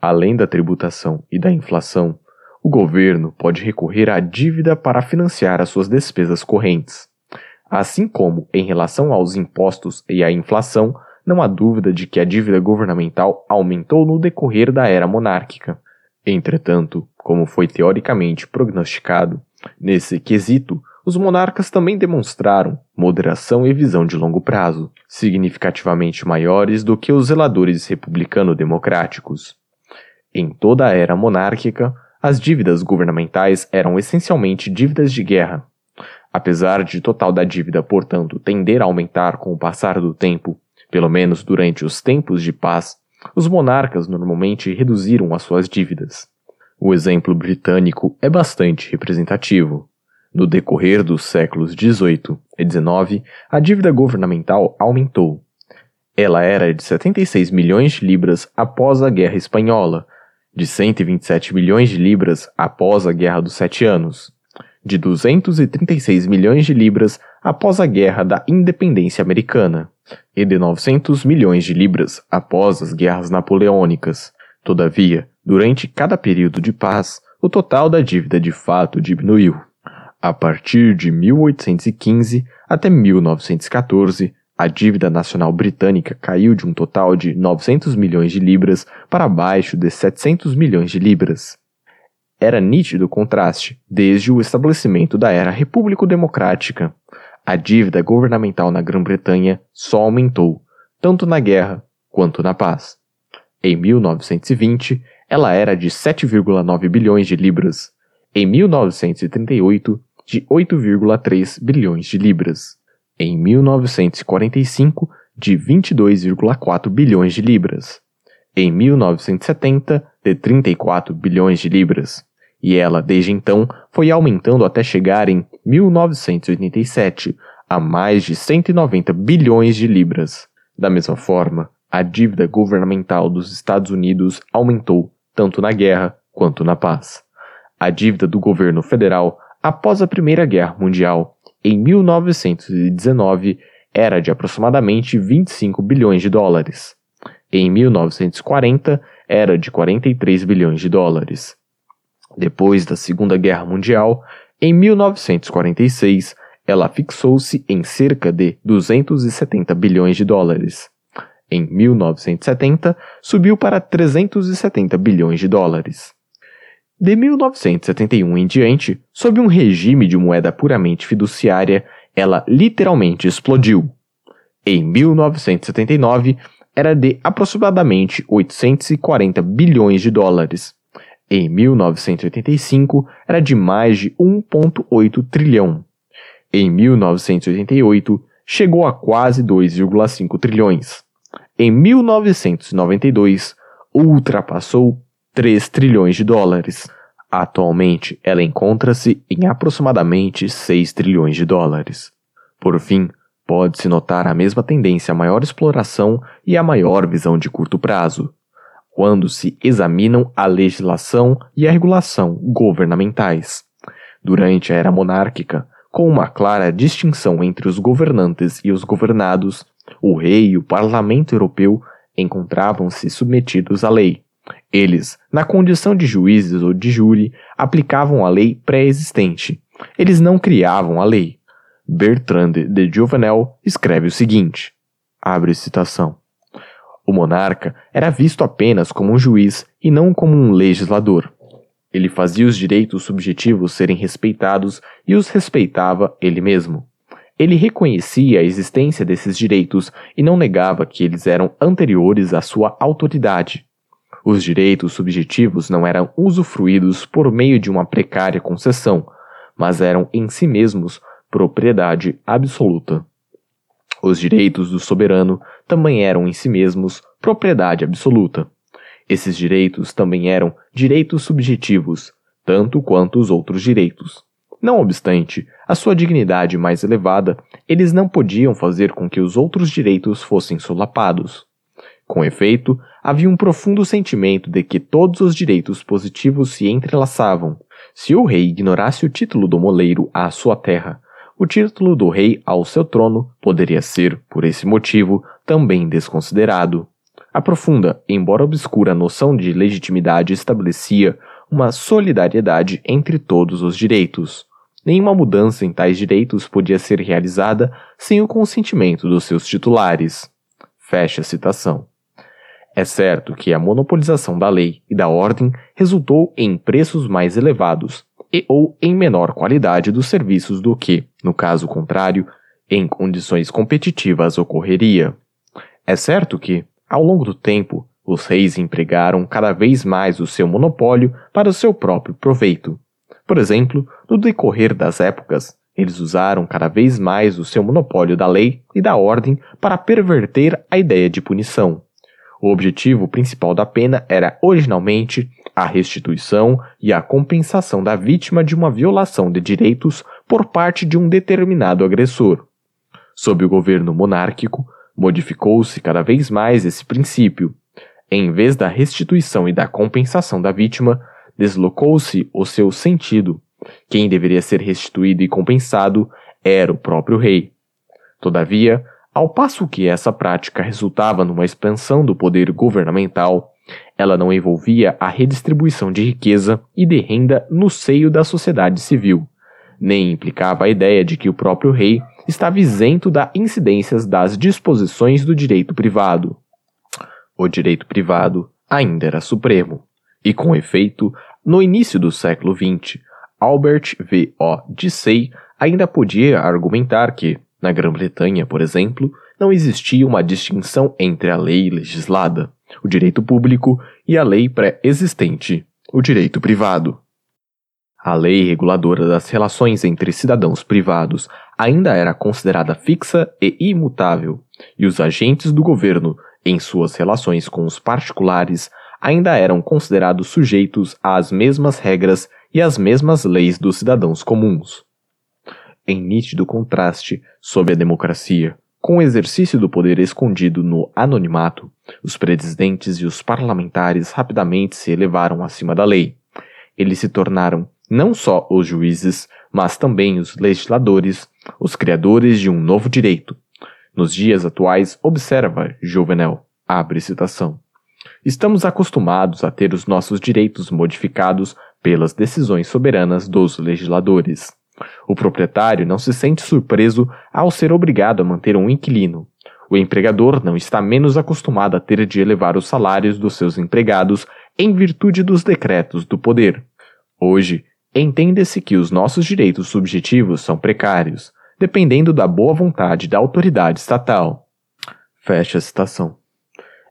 Além da tributação e da inflação, o governo pode recorrer à dívida para financiar as suas despesas correntes. Assim como em relação aos impostos e à inflação, não há dúvida de que a dívida governamental aumentou no decorrer da era monárquica. Entretanto, como foi teoricamente prognosticado, nesse quesito, os monarcas também demonstraram moderação e visão de longo prazo, significativamente maiores do que os zeladores republicano-democráticos. Em toda a era monárquica, as dívidas governamentais eram essencialmente dívidas de guerra. Apesar de total da dívida, portanto, tender a aumentar com o passar do tempo, pelo menos durante os tempos de paz, os monarcas normalmente reduziram as suas dívidas. O exemplo britânico é bastante representativo. No decorrer dos séculos XVIII e XIX, a dívida governamental aumentou. Ela era de 76 milhões de libras após a Guerra Espanhola, de 127 milhões de libras após a Guerra dos Sete Anos, de 236 milhões de libras após a Guerra da Independência Americana e de 900 milhões de libras após as guerras napoleônicas. Todavia, durante cada período de paz, o total da dívida de fato diminuiu. A partir de 1815 até 1914, a dívida nacional britânica caiu de um total de 900 milhões de libras para abaixo de 700 milhões de libras. Era nítido o contraste desde o estabelecimento da era repúblico-democrática. A dívida governamental na Grã-Bretanha só aumentou, tanto na guerra quanto na paz. Em 1920, ela era de 7,9 bilhões de libras. Em 1938, de 8,3 bilhões de libras em 1945 de 22,4 bilhões de libras, em 1970 de 34 bilhões de libras, e ela desde então foi aumentando até chegar em 1987 a mais de 190 bilhões de libras. Da mesma forma, a dívida governamental dos Estados Unidos aumentou tanto na guerra quanto na paz. A dívida do governo federal após a Primeira Guerra Mundial em 1919 era de aproximadamente 25 bilhões de dólares. Em 1940 era de 43 bilhões de dólares. Depois da Segunda Guerra Mundial, em 1946, ela fixou-se em cerca de 270 bilhões de dólares. Em 1970, subiu para 370 bilhões de dólares. De 1971 em diante, sob um regime de moeda puramente fiduciária, ela literalmente explodiu. Em 1979, era de aproximadamente 840 bilhões de dólares. Em 1985, era de mais de 1,8 trilhão. Em 1988, chegou a quase 2,5 trilhões. Em 1992, ultrapassou 3 trilhões de dólares. Atualmente, ela encontra-se em aproximadamente 6 trilhões de dólares. Por fim, pode-se notar a mesma tendência à maior exploração e à maior visão de curto prazo, quando se examinam a legislação e a regulação governamentais. Durante a era monárquica, com uma clara distinção entre os governantes e os governados, o rei e o parlamento europeu encontravam-se submetidos à lei, eles, na condição de juízes ou de júri, aplicavam a lei pré-existente. Eles não criavam a lei. Bertrand de Jouvenel escreve o seguinte: abre citação. O monarca era visto apenas como um juiz e não como um legislador. Ele fazia os direitos subjetivos serem respeitados e os respeitava ele mesmo. Ele reconhecia a existência desses direitos e não negava que eles eram anteriores à sua autoridade. Os direitos subjetivos não eram usufruídos por meio de uma precária concessão, mas eram em si mesmos propriedade absoluta. Os direitos do soberano também eram em si mesmos propriedade absoluta. Esses direitos também eram direitos subjetivos, tanto quanto os outros direitos. Não obstante, a sua dignidade mais elevada, eles não podiam fazer com que os outros direitos fossem solapados. Com efeito, havia um profundo sentimento de que todos os direitos positivos se entrelaçavam. Se o rei ignorasse o título do moleiro à sua terra, o título do rei ao seu trono poderia ser, por esse motivo, também desconsiderado. A profunda, embora obscura noção de legitimidade estabelecia uma solidariedade entre todos os direitos. Nenhuma mudança em tais direitos podia ser realizada sem o consentimento dos seus titulares. Fecha a citação. É certo que a monopolização da lei e da ordem resultou em preços mais elevados e ou em menor qualidade dos serviços do que, no caso contrário, em condições competitivas ocorreria. É certo que, ao longo do tempo, os reis empregaram cada vez mais o seu monopólio para o seu próprio proveito. Por exemplo, no decorrer das épocas, eles usaram cada vez mais o seu monopólio da lei e da ordem para perverter a ideia de punição. O objetivo principal da pena era originalmente a restituição e a compensação da vítima de uma violação de direitos por parte de um determinado agressor. Sob o governo monárquico, modificou-se cada vez mais esse princípio. Em vez da restituição e da compensação da vítima, deslocou-se o seu sentido. Quem deveria ser restituído e compensado era o próprio rei. Todavia, ao passo que essa prática resultava numa expansão do poder governamental, ela não envolvia a redistribuição de riqueza e de renda no seio da sociedade civil, nem implicava a ideia de que o próprio rei estava isento das incidências das disposições do direito privado. O direito privado ainda era supremo, e com efeito, no início do século XX, Albert V. O. Dicey ainda podia argumentar que, na Grã-Bretanha, por exemplo, não existia uma distinção entre a lei legislada, o direito público, e a lei pré-existente, o direito privado. A lei reguladora das relações entre cidadãos privados ainda era considerada fixa e imutável, e os agentes do governo, em suas relações com os particulares, ainda eram considerados sujeitos às mesmas regras e às mesmas leis dos cidadãos comuns. Em nítido contraste sob a democracia, com o exercício do poder escondido no anonimato, os presidentes e os parlamentares rapidamente se elevaram acima da lei. Eles se tornaram não só os juízes, mas também os legisladores, os criadores de um novo direito. Nos dias atuais, observa Jovenel, abre citação. Estamos acostumados a ter os nossos direitos modificados pelas decisões soberanas dos legisladores. O proprietário não se sente surpreso ao ser obrigado a manter um inquilino. O empregador não está menos acostumado a ter de elevar os salários dos seus empregados em virtude dos decretos do poder. Hoje, Entende-se que os nossos direitos subjetivos são precários, dependendo da boa vontade da autoridade estatal. Fecha a citação.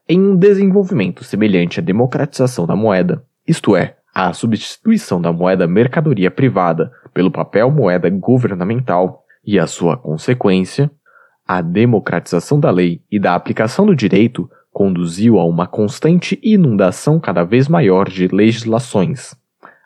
Em um desenvolvimento semelhante à democratização da moeda, isto é, a substituição da moeda mercadoria privada pelo papel moeda governamental e a sua consequência, a democratização da lei e da aplicação do direito conduziu a uma constante inundação cada vez maior de legislações.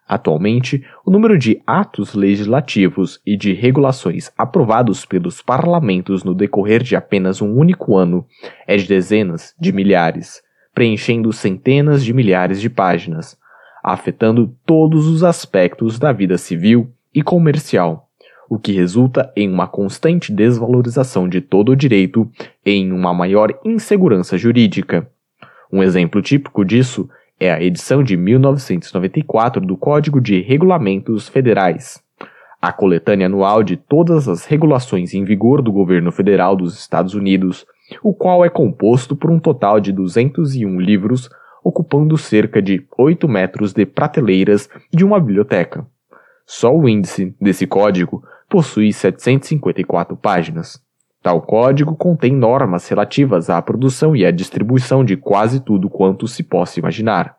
Atualmente, o número de atos legislativos e de regulações aprovados pelos parlamentos no decorrer de apenas um único ano é de dezenas de milhares, preenchendo centenas de milhares de páginas, afetando todos os aspectos da vida civil e comercial, o que resulta em uma constante desvalorização de todo o direito e em uma maior insegurança jurídica. Um exemplo típico disso é a edição de 1994 do Código de Regulamentos Federais, a coletânea anual de todas as regulações em vigor do governo federal dos Estados Unidos, o qual é composto por um total de 201 livros, ocupando cerca de 8 metros de prateleiras de uma biblioteca. Só o índice desse código possui 754 páginas. Tal código contém normas relativas à produção e à distribuição de quase tudo quanto se possa imaginar,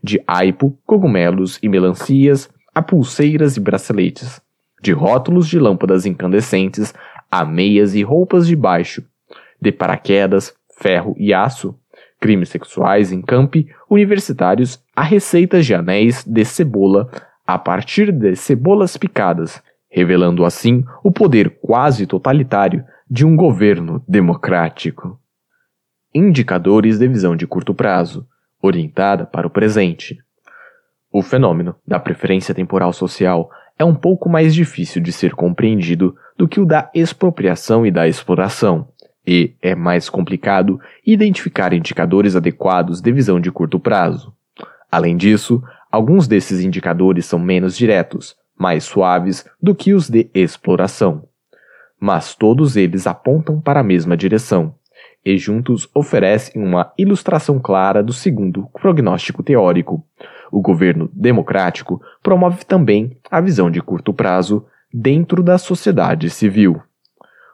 de aipo, cogumelos e melancias a pulseiras e braceletes, de rótulos de lâmpadas incandescentes a meias e roupas de baixo, de paraquedas, ferro e aço, crimes sexuais em campi universitários a receitas de anéis de cebola a partir de cebolas picadas, revelando assim o poder quase totalitário de um governo democrático. Indicadores de visão de curto prazo, orientada para o presente. O fenômeno da preferência temporal social é um pouco mais difícil de ser compreendido do que o da expropriação e da exploração, e é mais complicado identificar indicadores adequados de visão de curto prazo. Além disso, alguns desses indicadores são menos diretos, mais suaves do que os de exploração. Mas todos eles apontam para a mesma direção, e juntos oferecem uma ilustração clara do segundo prognóstico teórico. O governo democrático promove também a visão de curto prazo dentro da sociedade civil.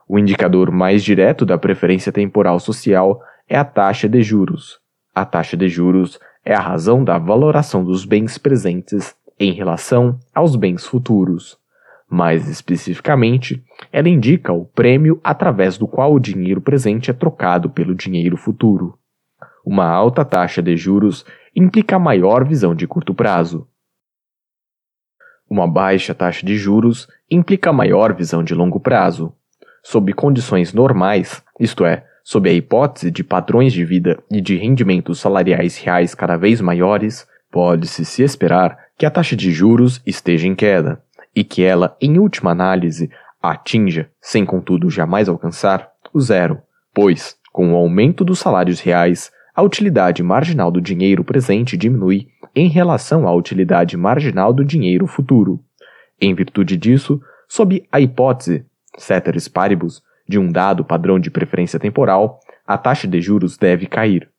O indicador mais direto da preferência temporal social é a taxa de juros. A taxa de juros é a razão da valoração dos bens presentes em relação aos bens futuros. Mais especificamente, ela indica o prêmio através do qual o dinheiro presente é trocado pelo dinheiro futuro. Uma alta taxa de juros implica maior visão de curto prazo. Uma baixa taxa de juros implica maior visão de longo prazo sob condições normais, isto é, sob a hipótese de padrões de vida e de rendimentos salariais reais cada vez maiores, pode-se se esperar que a taxa de juros esteja em queda e que ela, em última análise, atinja, sem contudo jamais alcançar, o zero, pois, com o aumento dos salários reais, a utilidade marginal do dinheiro presente diminui em relação à utilidade marginal do dinheiro futuro. Em virtude disso, sob a hipótese ceteris paribus, de um dado padrão de preferência temporal, a taxa de juros deve cair.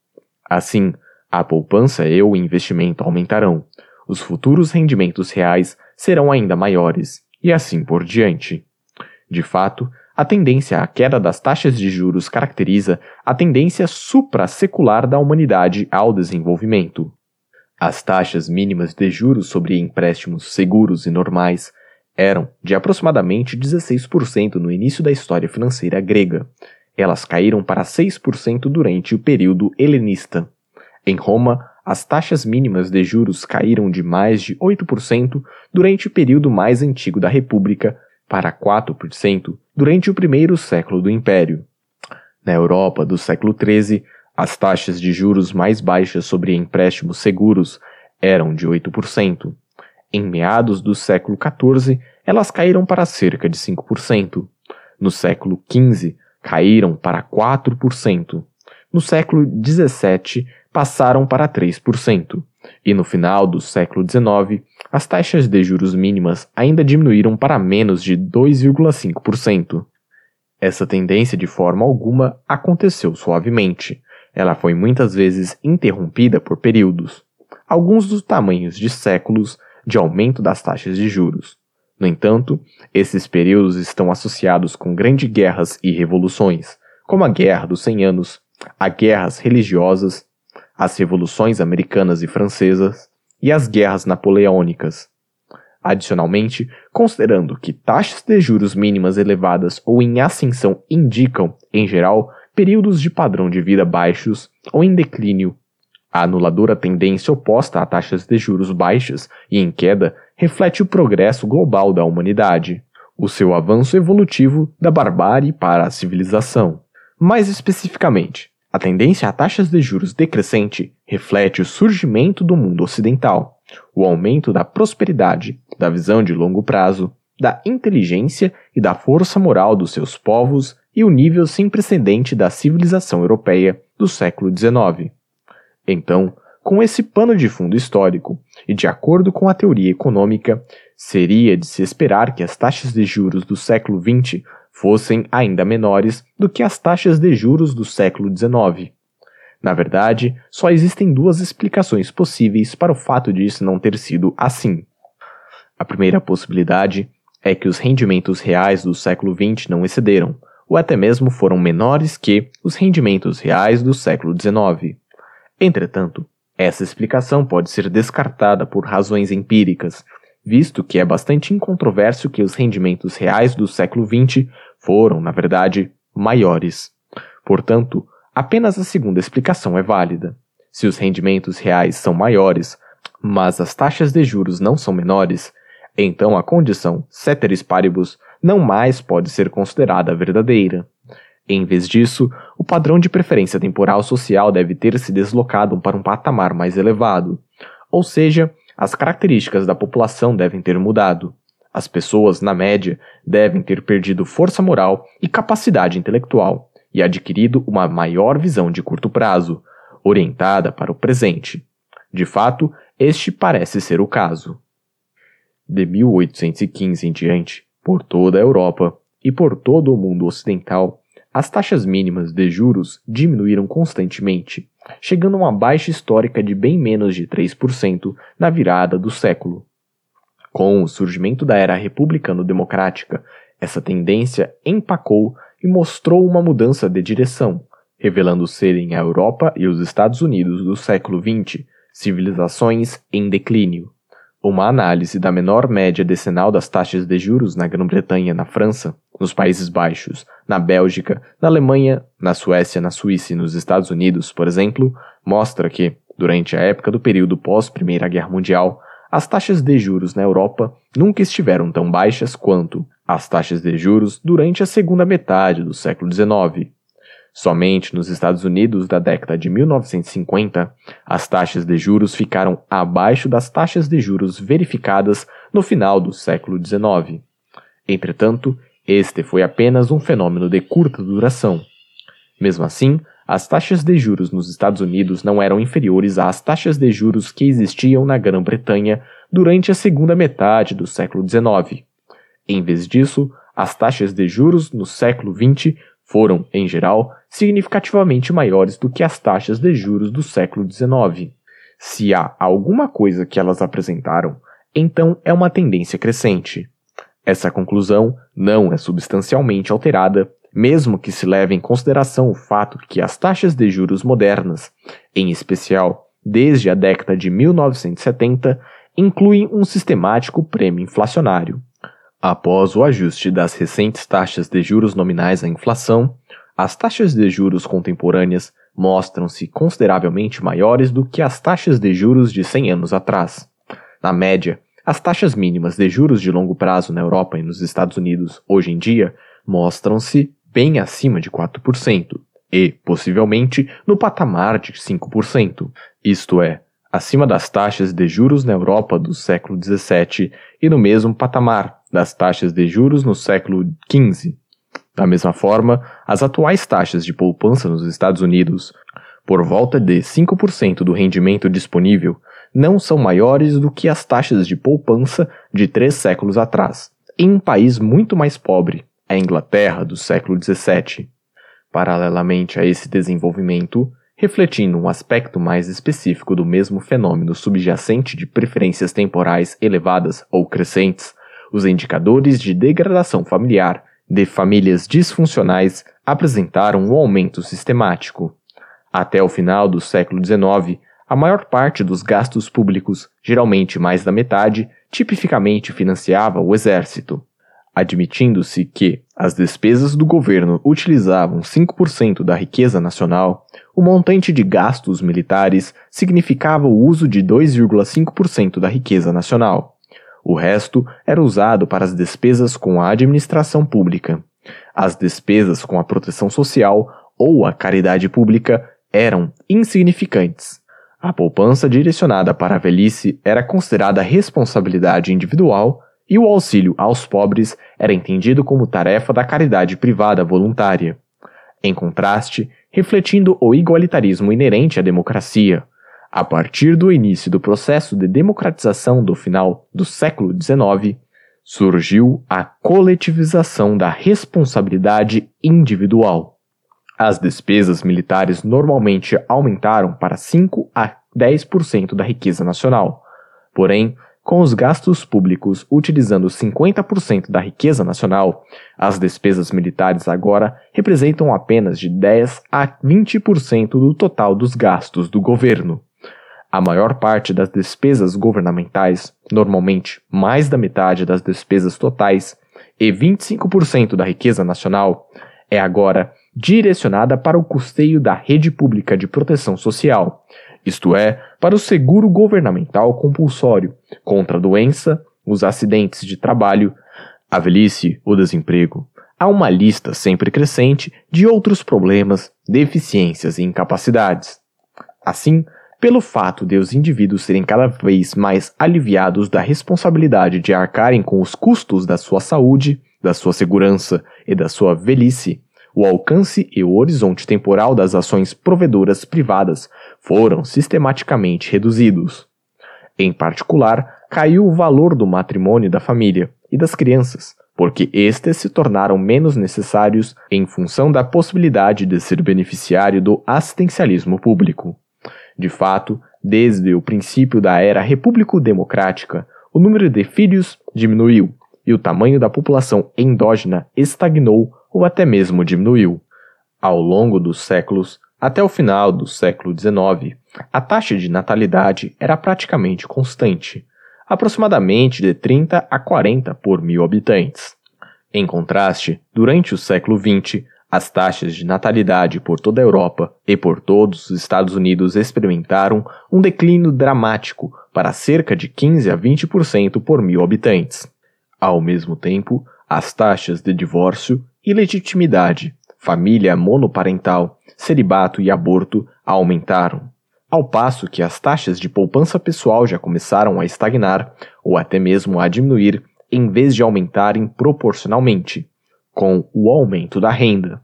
Assim, a poupança e o investimento aumentarão, os futuros rendimentos reais serão ainda maiores, e assim por diante. De fato, a tendência à queda das taxas de juros caracteriza a tendência suprassecular da humanidade ao desenvolvimento. As taxas mínimas de juros sobre empréstimos seguros e normais eram de aproximadamente 16% no início da história financeira grega. Elas caíram para 6% durante o período helenista. Em Roma, as taxas mínimas de juros caíram de mais de 8% durante o período mais antigo da República para 4% durante o primeiro século do Império. Na Europa do século XIII, as taxas de juros mais baixas sobre empréstimos seguros eram de 8%. Em meados do século XIV, elas caíram para cerca de 5%. No século XV, caíram para 4%. No século XVII, passaram para 3%. E no final do século XIX, as taxas de juros mínimas ainda diminuíram para menos de 2,5%. Essa tendência, de forma alguma, aconteceu suavemente. Ela foi muitas vezes interrompida por períodos, alguns dos tamanhos de séculos, de aumento das taxas de juros. No entanto, esses períodos estão associados com grandes guerras e revoluções, como a Guerra dos Cem Anos, as guerras religiosas, as revoluções americanas e francesas e as guerras napoleônicas. Adicionalmente, considerando que taxas de juros mínimas elevadas ou em ascensão indicam, em geral, períodos de padrão de vida baixos ou em declínio a anuladora tendência oposta a taxas de juros baixas e em queda reflete o progresso global da humanidade, o seu avanço evolutivo da barbárie para a civilização. Mais especificamente, a tendência a taxas de juros decrescente reflete o surgimento do mundo ocidental, o aumento da prosperidade, da visão de longo prazo, da inteligência e da força moral dos seus povos e o nível sem precedente da civilização europeia do século XIX. Então, com esse pano de fundo histórico, e de acordo com a teoria econômica, seria de se esperar que as taxas de juros do século XX fossem ainda menores do que as taxas de juros do século XIX. Na verdade, só existem duas explicações possíveis para o fato disso não ter sido assim. A primeira possibilidade é que os rendimentos reais do século XX não excederam, ou até mesmo foram menores que os rendimentos reais do século XIX. Entretanto, essa explicação pode ser descartada por razões empíricas, visto que é bastante incontroverso que os rendimentos reais do século XX foram, na verdade, maiores. Portanto, apenas a segunda explicação é válida. Se os rendimentos reais são maiores, mas as taxas de juros não são menores, então a condição ceteris paribus não mais pode ser considerada verdadeira. Em vez disso, o padrão de preferência temporal social deve ter se deslocado para um patamar mais elevado, ou seja, as características da população devem ter mudado. As pessoas, na média, devem ter perdido força moral e capacidade intelectual e adquirido uma maior visão de curto prazo, orientada para o presente. De fato, este parece ser o caso. De 1815 em diante, por toda a Europa e por todo o mundo ocidental, as taxas mínimas de juros diminuíram constantemente, chegando a uma baixa histórica de bem menos de 3% na virada do século. Com o surgimento da era republicano-democrática, essa tendência empacou e mostrou uma mudança de direção, revelando serem a Europa e os Estados Unidos do século XX civilizações em declínio. Uma análise da menor média decenal das taxas de juros na Grã-Bretanha, na França, nos Países Baixos, na Bélgica, na Alemanha, na Suécia, na Suíça e nos Estados Unidos, por exemplo, mostra que, durante a época do período pós-Primeira Guerra Mundial, as taxas de juros na Europa nunca estiveram tão baixas quanto as taxas de juros durante a segunda metade do século XIX. Somente nos Estados Unidos da década de 1950, as taxas de juros ficaram abaixo das taxas de juros verificadas no final do século XIX. Entretanto, este foi apenas um fenômeno de curta duração. Mesmo assim, as taxas de juros nos Estados Unidos não eram inferiores às taxas de juros que existiam na Grã-Bretanha durante a segunda metade do século XIX. Em vez disso, as taxas de juros no século XX foram, em geral, significativamente maiores do que as taxas de juros do século XIX. Se há alguma coisa que elas apresentaram, então é uma tendência crescente. Essa conclusão não é substancialmente alterada, mesmo que se leve em consideração o fato que as taxas de juros modernas, em especial desde a década de 1970, incluem um sistemático prêmio inflacionário. Após o ajuste das recentes taxas de juros nominais à inflação, as taxas de juros contemporâneas mostram-se consideravelmente maiores do que as taxas de juros de 100 anos atrás. Na média, as taxas mínimas de juros de longo prazo na Europa e nos Estados Unidos hoje em dia mostram-se bem acima de 4% e, possivelmente, no patamar de 5%, isto é, acima das taxas de juros na Europa do século XVII e no mesmo patamar das taxas de juros no século XV. Da mesma forma, as atuais taxas de poupança nos Estados Unidos, por volta de 5% do rendimento disponível, não são maiores do que as taxas de poupança de três séculos atrás, em um país muito mais pobre, a Inglaterra do século XVII. Paralelamente a esse desenvolvimento, refletindo um aspecto mais específico do mesmo fenômeno subjacente de preferências temporais elevadas ou crescentes, os indicadores de degradação familiar de famílias disfuncionais apresentaram um aumento sistemático. Até o final do século XIX, a maior parte dos gastos públicos, geralmente mais da metade, tipificamente financiava o exército. Admitindo-se que as despesas do governo utilizavam 5% da riqueza nacional, o montante de gastos militares significava o uso de 2,5% da riqueza nacional. O resto era usado para as despesas com a administração pública. As despesas com a proteção social ou a caridade pública eram insignificantes. A poupança direcionada para a velhice era considerada responsabilidade individual e o auxílio aos pobres era entendido como tarefa da caridade privada voluntária. Em contraste, refletindo o igualitarismo inerente à democracia, a partir do início do processo de democratização do final do século XIX, surgiu a coletivização da responsabilidade individual. As despesas militares normalmente aumentaram para 5 a 10% da riqueza nacional. Porém, com os gastos públicos utilizando 50% da riqueza nacional, as despesas militares agora representam apenas de 10 a 20% do total dos gastos do governo. A maior parte das despesas governamentais, normalmente mais da metade das despesas totais e 25% da riqueza nacional, é agora direcionada para o custeio da rede pública de proteção social, isto é, para o seguro governamental compulsório contra a doença, os acidentes de trabalho, a velhice, o desemprego. Há uma lista sempre crescente de outros problemas, deficiências e incapacidades. Assim, pelo fato de os indivíduos serem cada vez mais aliviados da responsabilidade de arcarem com os custos da sua saúde, da sua segurança e da sua velhice, o alcance e o horizonte temporal das ações provedoras privadas foram sistematicamente reduzidos. Em particular, caiu o valor do matrimônio da família e das crianças, porque estes se tornaram menos necessários em função da possibilidade de ser beneficiário do assistencialismo público. De fato, desde o princípio da era repúblico-democrática, o número de filhos diminuiu e o tamanho da população endógena estagnou ou até mesmo diminuiu. Ao longo dos séculos, até o final do século XIX, a taxa de natalidade era praticamente constante, aproximadamente de 30 a 40 por mil habitantes. Em contraste, durante o século XX, as taxas de natalidade por toda a Europa e por todos os Estados Unidos experimentaram um declínio dramático para cerca de 15 a 20% por mil habitantes. Ao mesmo tempo, as taxas de divórcio, ilegitimidade, família monoparental, celibato e aborto aumentaram, ao passo que as taxas de poupança pessoal já começaram a estagnar ou até mesmo a diminuir em vez de aumentarem proporcionalmente com o aumento da renda.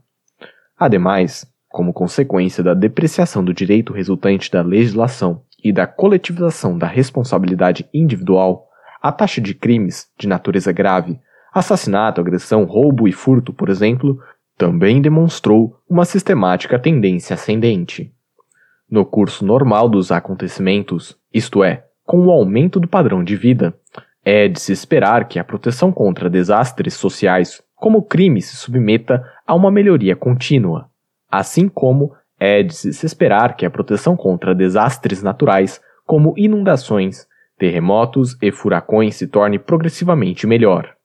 Ademais, como consequência da depreciação do direito resultante da legislação e da coletivização da responsabilidade individual, a taxa de crimes de natureza grave, assassinato, agressão, roubo e furto, por exemplo, também demonstrou uma sistemática tendência ascendente. No curso normal dos acontecimentos, isto é, com o aumento do padrão de vida, é de se esperar que a proteção contra desastres sociais como o crime se submeta a uma melhoria contínua, assim como é de se esperar que a proteção contra desastres naturais, como inundações, terremotos e furacões, se torne progressivamente melhor.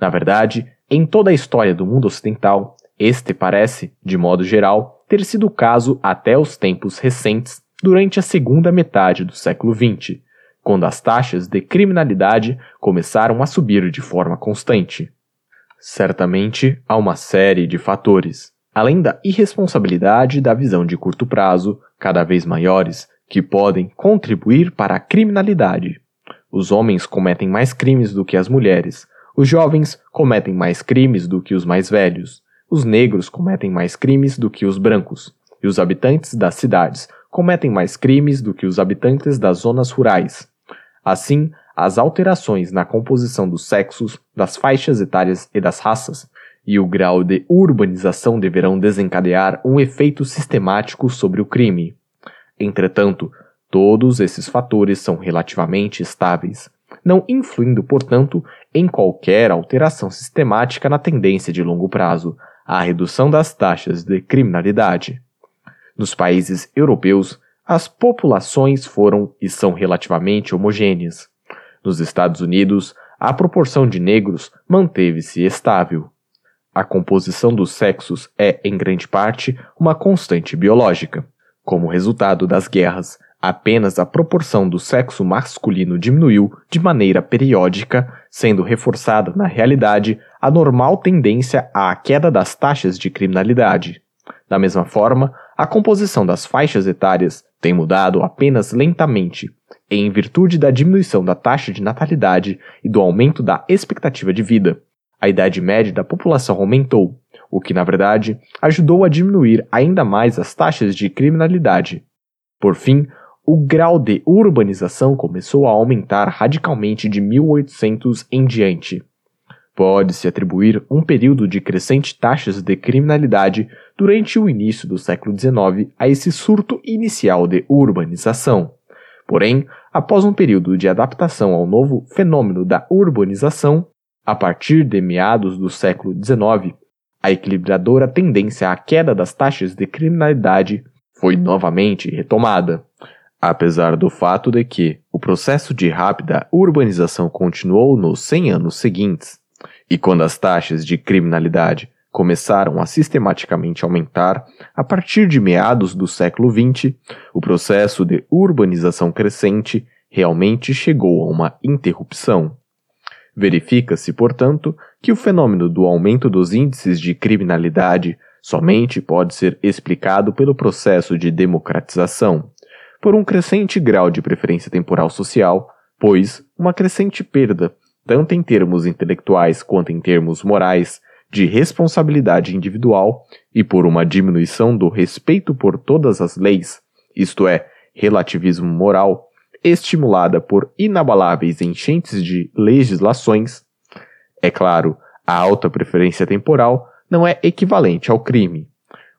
Na verdade, em toda a história do mundo ocidental, este parece, de modo geral, ter sido o caso até os tempos recentes, durante a segunda metade do século XX, quando as taxas de criminalidade começaram a subir de forma constante. Certamente há uma série de fatores, além da irresponsabilidade da visão de curto prazo, cada vez maiores, que podem contribuir para a criminalidade. Os homens cometem mais crimes do que as mulheres, os jovens cometem mais crimes do que os mais velhos, os negros cometem mais crimes do que os brancos, e os habitantes das cidades cometem mais crimes do que os habitantes das zonas rurais. Assim, as alterações na composição dos sexos, das faixas etárias e das raças, e o grau de urbanização deverão desencadear um efeito sistemático sobre o crime. Entretanto, todos esses fatores são relativamente estáveis, não influindo, portanto, em qualquer alteração sistemática na tendência de longo prazo à redução das taxas de criminalidade. Nos países europeus, as populações foram e são relativamente homogêneas. Nos Estados Unidos, a proporção de negros manteve-se estável. A composição dos sexos é, em grande parte, uma constante biológica. Como resultado das guerras, apenas a proporção do sexo masculino diminuiu de maneira periódica, sendo reforçada na realidade a normal tendência à queda das taxas de criminalidade. Da mesma forma, a composição das faixas etárias tem mudado apenas lentamente, em virtude da diminuição da taxa de natalidade e do aumento da expectativa de vida. A idade média da população aumentou, o que, na verdade, ajudou a diminuir ainda mais as taxas de criminalidade. Por fim, o grau de urbanização começou a aumentar radicalmente de 1800 em diante. Pode-se atribuir um período de crescente taxas de criminalidade durante o início do século XIX a esse surto inicial de urbanização. Porém, após um período de adaptação ao novo fenômeno da urbanização, a partir de meados do século XIX, a equilibradora tendência à queda das taxas de criminalidade foi novamente retomada, apesar do fato de que o processo de rápida urbanização continuou nos 100 anos seguintes, e quando as taxas de criminalidade começaram a sistematicamente aumentar a partir de meados do século XX, o processo de urbanização crescente realmente chegou a uma interrupção. Verifica-se, portanto, que o fenômeno do aumento dos índices de criminalidade somente pode ser explicado pelo processo de democratização, por um crescente grau de preferência temporal social, pois uma crescente perda, tanto em termos intelectuais quanto em termos morais, de responsabilidade individual e por uma diminuição do respeito por todas as leis, isto é, relativismo moral, estimulada por inabaláveis enchentes de legislações. É claro, a alta preferência temporal não é equivalente ao crime.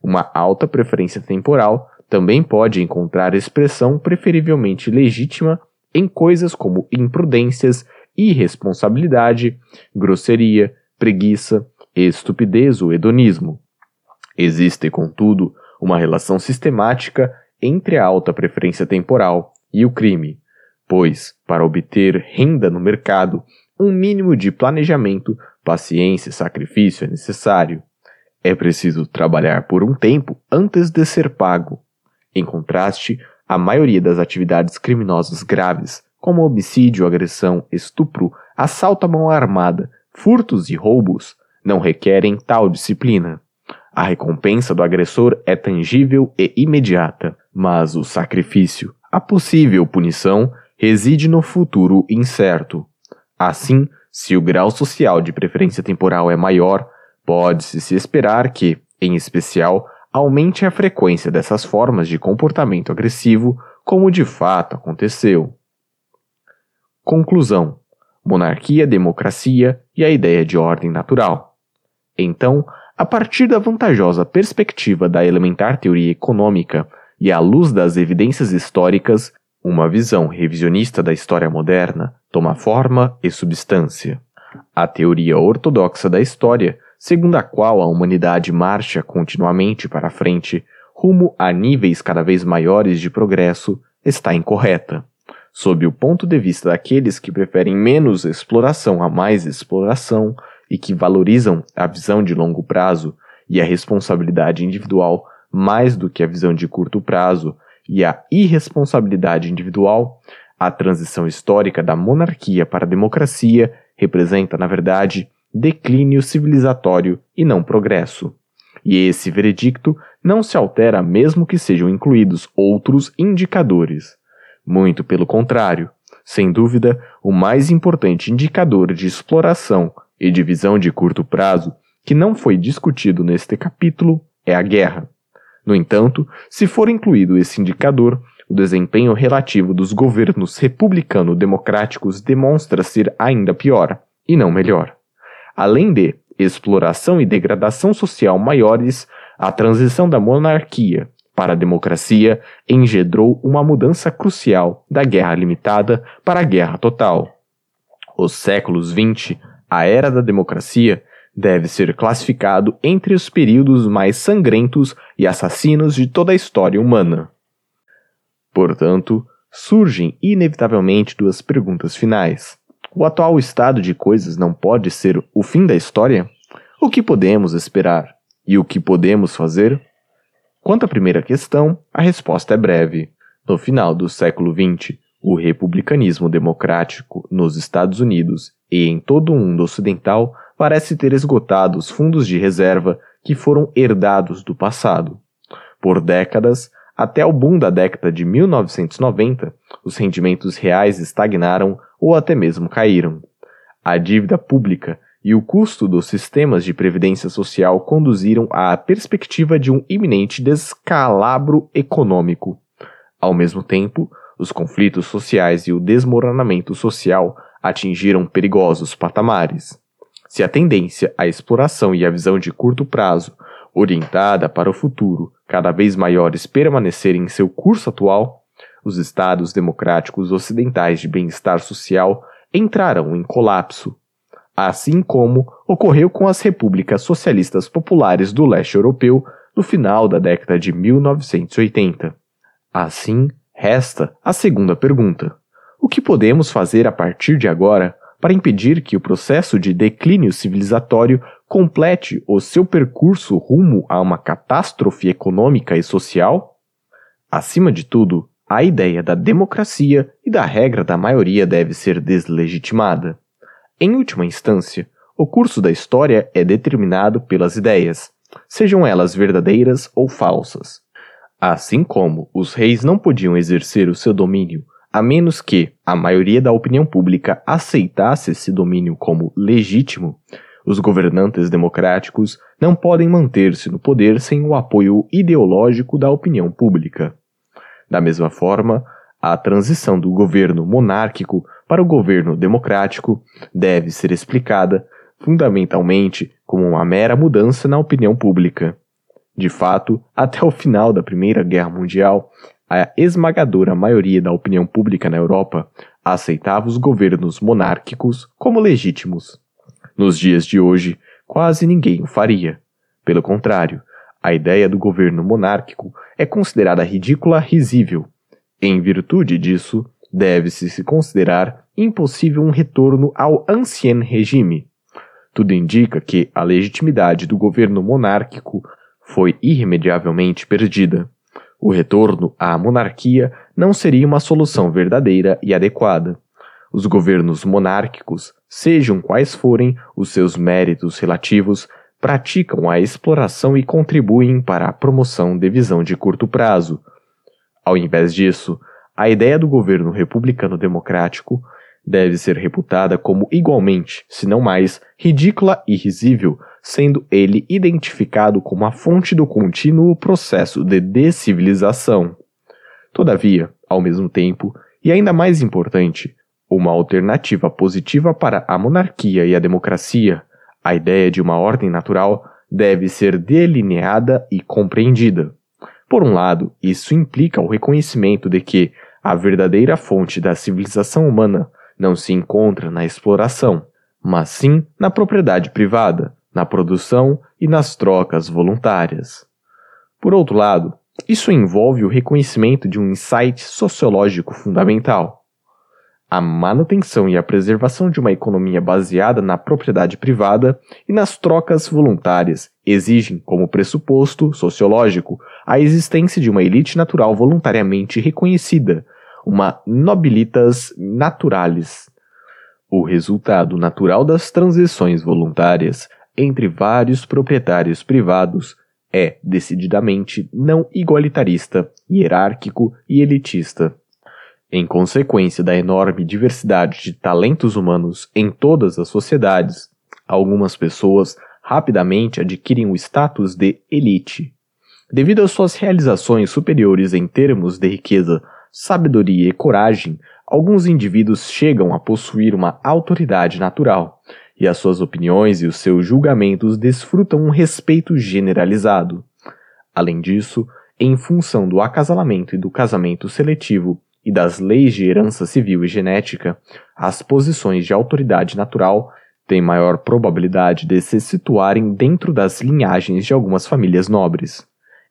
Uma alta preferência temporal também pode encontrar expressão preferivelmente legítima em coisas como imprudências, irresponsabilidade, grosseria, preguiça, estupidez ou hedonismo. Existe, contudo, uma relação sistemática entre a alta preferência temporal e o crime, pois, para obter renda no mercado, um mínimo de planejamento, paciência e sacrifício é necessário. É preciso trabalhar por um tempo antes de ser pago. Em contraste, a maioria das atividades criminosas graves, como homicídio, agressão, estupro, assalto à mão armada, furtos e roubos, não requerem tal disciplina. A recompensa do agressor é tangível e imediata, mas o sacrifício, a possível punição, reside no futuro incerto. Assim, se o grau social de preferência temporal é maior, pode-se se esperar que, em especial, aumente a frequência dessas formas de comportamento agressivo, como de fato aconteceu. Conclusão: monarquia, democracia e a ideia de ordem natural. Então, a partir da vantajosa perspectiva da elementar teoria econômica e à luz das evidências históricas, uma visão revisionista da história moderna toma forma e substância. A teoria ortodoxa da história segundo a qual a humanidade marcha continuamente para frente, rumo a níveis cada vez maiores de progresso, está incorreta. Sob o ponto de vista daqueles que preferem menos exploração a mais exploração e que valorizam a visão de longo prazo e a responsabilidade individual mais do que a visão de curto prazo e a irresponsabilidade individual, a transição histórica da monarquia para a democracia representa, na verdade, declínio civilizatório e não progresso. E esse veredicto não se altera mesmo que sejam incluídos outros indicadores. Muito pelo contrário, sem dúvida, o mais importante indicador de exploração e de visão de curto prazo que não foi discutido neste capítulo é a guerra. No entanto, se for incluído esse indicador, o desempenho relativo dos governos republicano-democráticos demonstra ser ainda pior, e não melhor. Além de exploração e degradação social maiores, a transição da monarquia para a democracia engendrou uma mudança crucial da guerra limitada para a guerra total. Os séculos XX, a era da democracia, deve ser classificado entre os períodos mais sangrentos e assassinos de toda a história humana. Portanto, surgem inevitavelmente duas perguntas finais. O atual estado de coisas não pode ser o fim da história? O que podemos esperar? E o que podemos fazer? Quanto à primeira questão, a resposta é breve. No final do século XX, o republicanismo democrático nos Estados Unidos e em todo o mundo ocidental parece ter esgotado os fundos de reserva que foram herdados do passado. Por décadas, até o boom da década de 1990, os rendimentos reais estagnaram ou até mesmo caíram. A dívida pública e o custo dos sistemas de previdência social conduziram à perspectiva de um iminente descalabro econômico. Ao mesmo tempo, os conflitos sociais e o desmoronamento social atingiram perigosos patamares. Se a tendência à exploração e a visão de curto prazo, orientada para o futuro, cada vez maiores permanecerem em seu curso atual, os estados democráticos ocidentais de bem-estar social entrarão em colapso, assim como ocorreu com as repúblicas socialistas populares do leste europeu no final da década de 1980. Assim, resta a segunda pergunta: o que podemos fazer a partir de agora para impedir que o processo de declínio civilizatório complete o seu percurso rumo a uma catástrofe econômica e social? Acima de tudo, a ideia da democracia e da regra da maioria deve ser deslegitimada. Em última instância, o curso da história é determinado pelas ideias, sejam elas verdadeiras ou falsas. Assim como os reis não podiam exercer o seu domínio a menos que a maioria da opinião pública aceitasse esse domínio como legítimo, os governantes democráticos não podem manter-se no poder sem o apoio ideológico da opinião pública. Da mesma forma, a transição do governo monárquico para o governo democrático deve ser explicada fundamentalmente como uma mera mudança na opinião pública. De fato, até o final da Primeira Guerra Mundial, a esmagadora maioria da opinião pública na Europa aceitava os governos monárquicos como legítimos. Nos dias de hoje, quase ninguém o faria. Pelo contrário, a ideia do governo monárquico é considerada ridícula, risível. Em virtude disso, deve-se se considerar impossível um retorno ao ancien regime. Tudo indica que a legitimidade do governo monárquico foi irremediavelmente perdida. O retorno à monarquia não seria uma solução verdadeira e adequada. Os governos monárquicos, sejam quais forem os seus méritos relativos, praticam a exploração e contribuem para a promoção de visão de curto prazo. Ao invés disso, a ideia do governo republicano democrático deve ser reputada como igualmente, se não mais, ridícula e risível, sendo ele identificado como a fonte do contínuo processo de descivilização. Todavia, ao mesmo tempo, e ainda mais importante, uma alternativa positiva para a monarquia e a democracia, a ideia de uma ordem natural, deve ser delineada e compreendida. Por um lado, isso implica o reconhecimento de que a verdadeira fonte da civilização humana não se encontra na exploração, mas sim na propriedade privada, na produção e nas trocas voluntárias. Por outro lado, isso envolve o reconhecimento de um insight sociológico fundamental. A manutenção e a preservação de uma economia baseada na propriedade privada e nas trocas voluntárias exigem, como pressuposto sociológico, a existência de uma elite natural voluntariamente reconhecida, uma nobilitas naturalis. O resultado natural das transições voluntárias entre vários proprietários privados é decididamente não igualitarista, hierárquico e elitista. Em consequência da enorme diversidade de talentos humanos em todas as sociedades, algumas pessoas rapidamente adquirem o status de elite. Devido às suas realizações superiores em termos de riqueza, sabedoria e coragem, alguns indivíduos chegam a possuir uma autoridade natural, e as suas opiniões e os seus julgamentos desfrutam um respeito generalizado. Além disso, em função do acasalamento e do casamento seletivo e das leis de herança civil e genética, as posições de autoridade natural têm maior probabilidade de se situarem dentro das linhagens de algumas famílias nobres.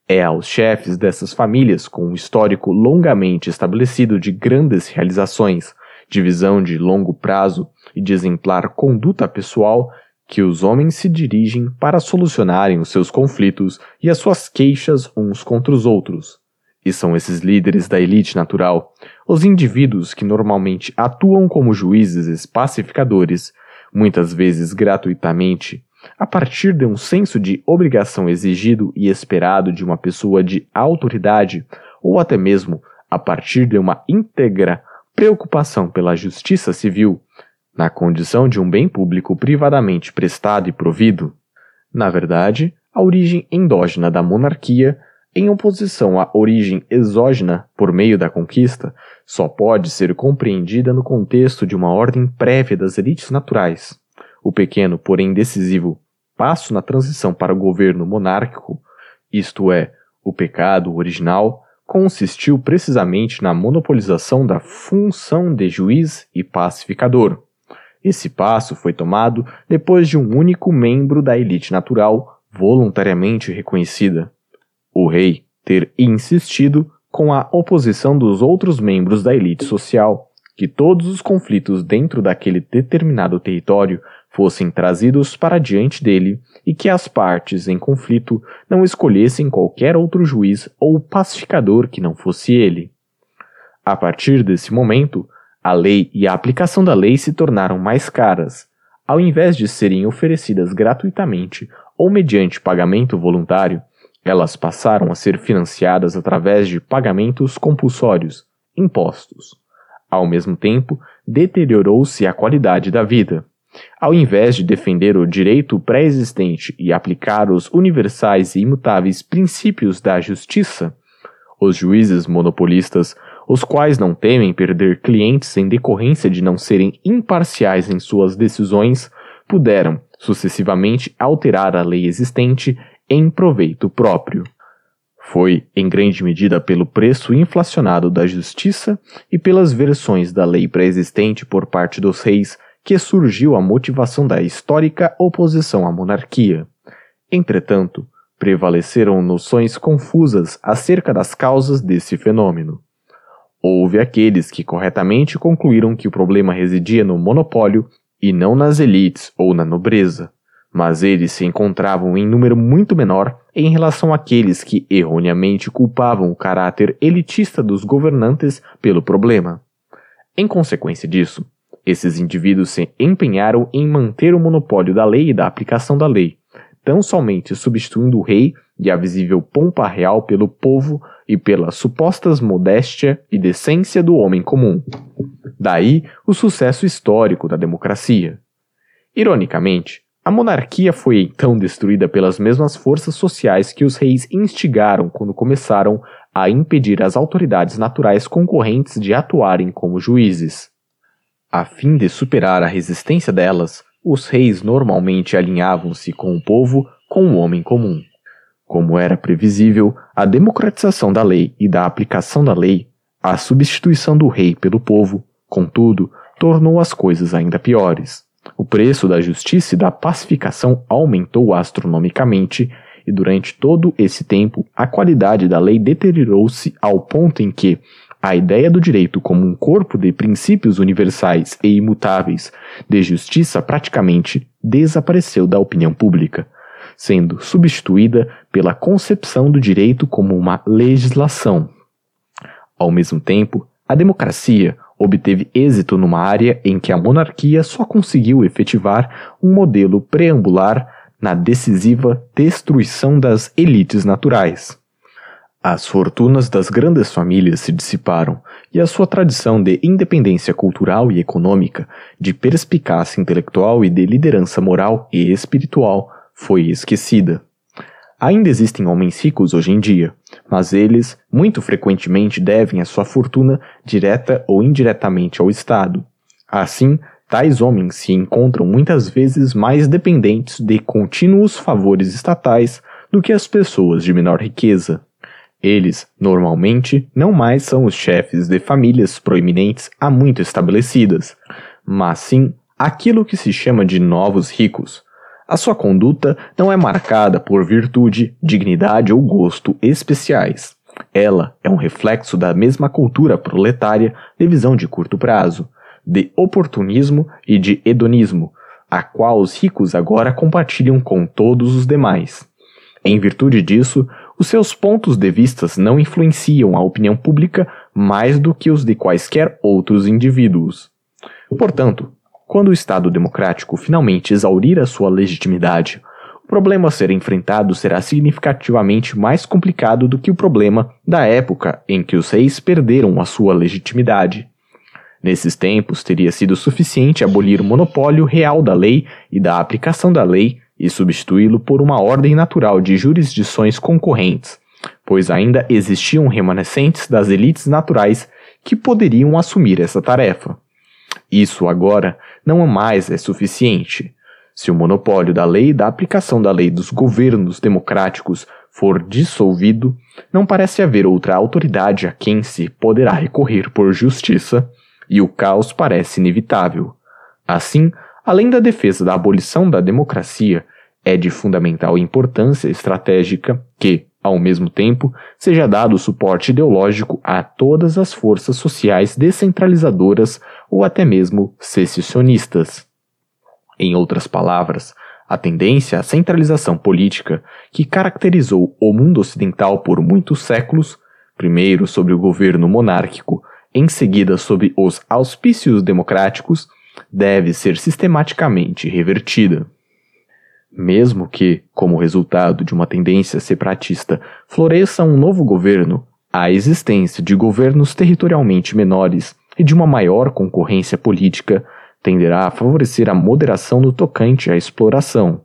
É aos chefes dessas famílias, com um histórico longamente estabelecido de grandes realizações, de visão de longo prazo e de exemplar conduta pessoal que os homens se dirigem para solucionarem os seus conflitos e as suas queixas uns contra os outros. E são esses líderes da elite natural, os indivíduos que normalmente atuam como juízes pacificadores, muitas vezes gratuitamente, a partir de um senso de obrigação exigido e esperado de uma pessoa de autoridade, ou até mesmo a partir de uma íntegra preocupação pela justiça civil, na condição de um bem público privadamente prestado e provido, na verdade, a origem endógena da monarquia, em oposição à origem exógena por meio da conquista, só pode ser compreendida no contexto de uma ordem prévia das elites naturais. O pequeno, porém decisivo, passo na transição para o governo monárquico, isto é, o pecado original, consistiu precisamente na monopolização da função de juiz e pacificador. Esse passo foi tomado depois de um único membro da elite natural voluntariamente reconhecida, o rei ter insistido com a oposição dos outros membros da elite social que todos os conflitos dentro daquele determinado território fossem trazidos para diante dele e que as partes em conflito não escolhessem qualquer outro juiz ou pacificador que não fosse ele. A partir desse momento, a lei e a aplicação da lei se tornaram mais caras. Ao invés de serem oferecidas gratuitamente ou mediante pagamento voluntário, Elas passaram a ser financiadas através de pagamentos compulsórios, impostos. Ao mesmo tempo, deteriorou-se a qualidade da vida. Ao invés de defender o direito pré-existente e aplicar os universais e imutáveis princípios da justiça, os juízes monopolistas, os quais não temem perder clientes em decorrência de não serem imparciais em suas decisões, puderam, sucessivamente, alterar a lei existente em proveito próprio. Foi, em grande medida, pelo preço inflacionado da justiça e pelas versões da lei pré-existente por parte dos reis que surgiu a motivação da histórica oposição à monarquia. Entretanto, prevaleceram noções confusas acerca das causas desse fenômeno. Houve aqueles que corretamente concluíram que o problema residia no monopólio e não nas elites ou na nobreza mas eles se encontravam em número muito menor em relação àqueles que erroneamente culpavam o caráter elitista dos governantes pelo problema. Em consequência disso, esses indivíduos se empenharam em manter o monopólio da lei e da aplicação da lei, tão somente substituindo o rei e a visível pompa real pelo povo e pela supostas modéstia e decência do homem comum. Daí o sucesso histórico da democracia. Ironicamente, a monarquia foi então destruída pelas mesmas forças sociais que os reis instigaram quando começaram a impedir as autoridades naturais concorrentes de atuarem como juízes. A fim de superar a resistência delas, os reis normalmente alinhavam-se com o povo com o homem comum. Como era previsível, a democratização da lei e da aplicação da lei, a substituição do rei pelo povo, contudo, tornou as coisas ainda piores. O preço da justiça e da pacificação aumentou astronomicamente, e durante todo esse tempo a qualidade da lei deteriorou-se ao ponto em que a ideia do direito como um corpo de princípios universais e imutáveis de justiça praticamente desapareceu da opinião pública, sendo substituída pela concepção do direito como uma legislação. Ao mesmo tempo, a democracia, obteve êxito numa área em que a monarquia só conseguiu efetivar um modelo preambular na decisiva destruição das elites naturais. As fortunas das grandes famílias se dissiparam e a sua tradição de independência cultural e econômica, de perspicácia intelectual e de liderança moral e espiritual foi esquecida. Ainda existem homens ricos hoje em dia, mas eles muito frequentemente devem a sua fortuna direta ou indiretamente ao Estado. Assim, tais homens se encontram muitas vezes mais dependentes de contínuos favores estatais do que as pessoas de menor riqueza. Eles, normalmente, não mais são os chefes de famílias proeminentes há muito estabelecidas, mas sim aquilo que se chama de novos ricos, a sua conduta não é marcada por virtude, dignidade ou gosto especiais. Ela é um reflexo da mesma cultura proletária de visão de curto prazo, de oportunismo e de hedonismo, a qual os ricos agora compartilham com todos os demais. Em virtude disso, os seus pontos de vistas não influenciam a opinião pública mais do que os de quaisquer outros indivíduos. Portanto, quando o Estado democrático finalmente exaurir a sua legitimidade, o problema a ser enfrentado será significativamente mais complicado do que o problema da época em que os reis perderam a sua legitimidade. Nesses tempos, teria sido suficiente abolir o monopólio real da lei e da aplicação da lei e substituí-lo por uma ordem natural de jurisdições concorrentes, pois ainda existiam remanescentes das elites naturais que poderiam assumir essa tarefa. Isso agora não mais é suficiente. Se o monopólio da lei e da aplicação da lei dos governos democráticos for dissolvido, não parece haver outra autoridade a quem se poderá recorrer por justiça, e o caos parece inevitável. Assim, além da defesa da abolição da democracia, é de fundamental importância estratégica que, ao mesmo tempo, seja dado suporte ideológico a todas as forças sociais descentralizadoras ou até mesmo secessionistas. Em outras palavras, a tendência à centralização política que caracterizou o mundo ocidental por muitos séculos, primeiro sob o governo monárquico, em seguida sob os auspícios democráticos, deve ser sistematicamente revertida. Mesmo que, como resultado de uma tendência separatista, floresça um novo governo, a existência de governos territorialmente menores e de uma maior concorrência política tenderá a favorecer a moderação no tocante à exploração.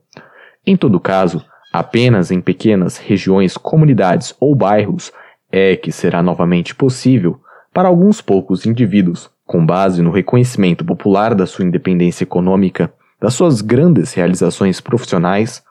Em todo caso, apenas em pequenas regiões, comunidades ou bairros é que será novamente possível para alguns poucos indivíduos, com base no reconhecimento popular da sua independência econômica, das suas grandes realizações profissionais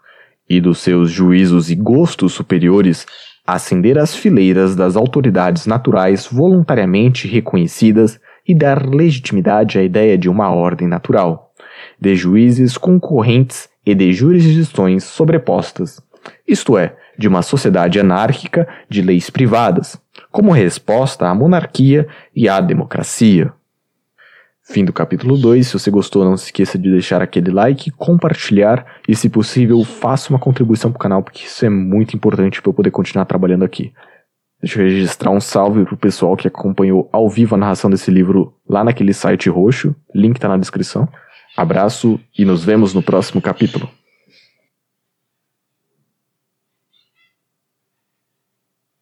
e dos seus juízos e gostos superiores, ascender às fileiras das autoridades naturais voluntariamente reconhecidas e dar legitimidade à ideia de uma ordem natural, de juízes concorrentes e de jurisdições sobrepostas, isto é, de uma sociedade anárquica de leis privadas, como resposta à monarquia e à democracia. Fim do capítulo 2. Se você gostou, não se esqueça de deixar aquele like, compartilhar e, se possível, faça uma contribuição para o canal, porque isso é muito importante para eu poder continuar trabalhando aqui. Deixa eu registrar um salve pro pessoal que acompanhou ao vivo a narração desse livro lá naquele site roxo. Link tá na descrição. Abraço e nos vemos no próximo capítulo.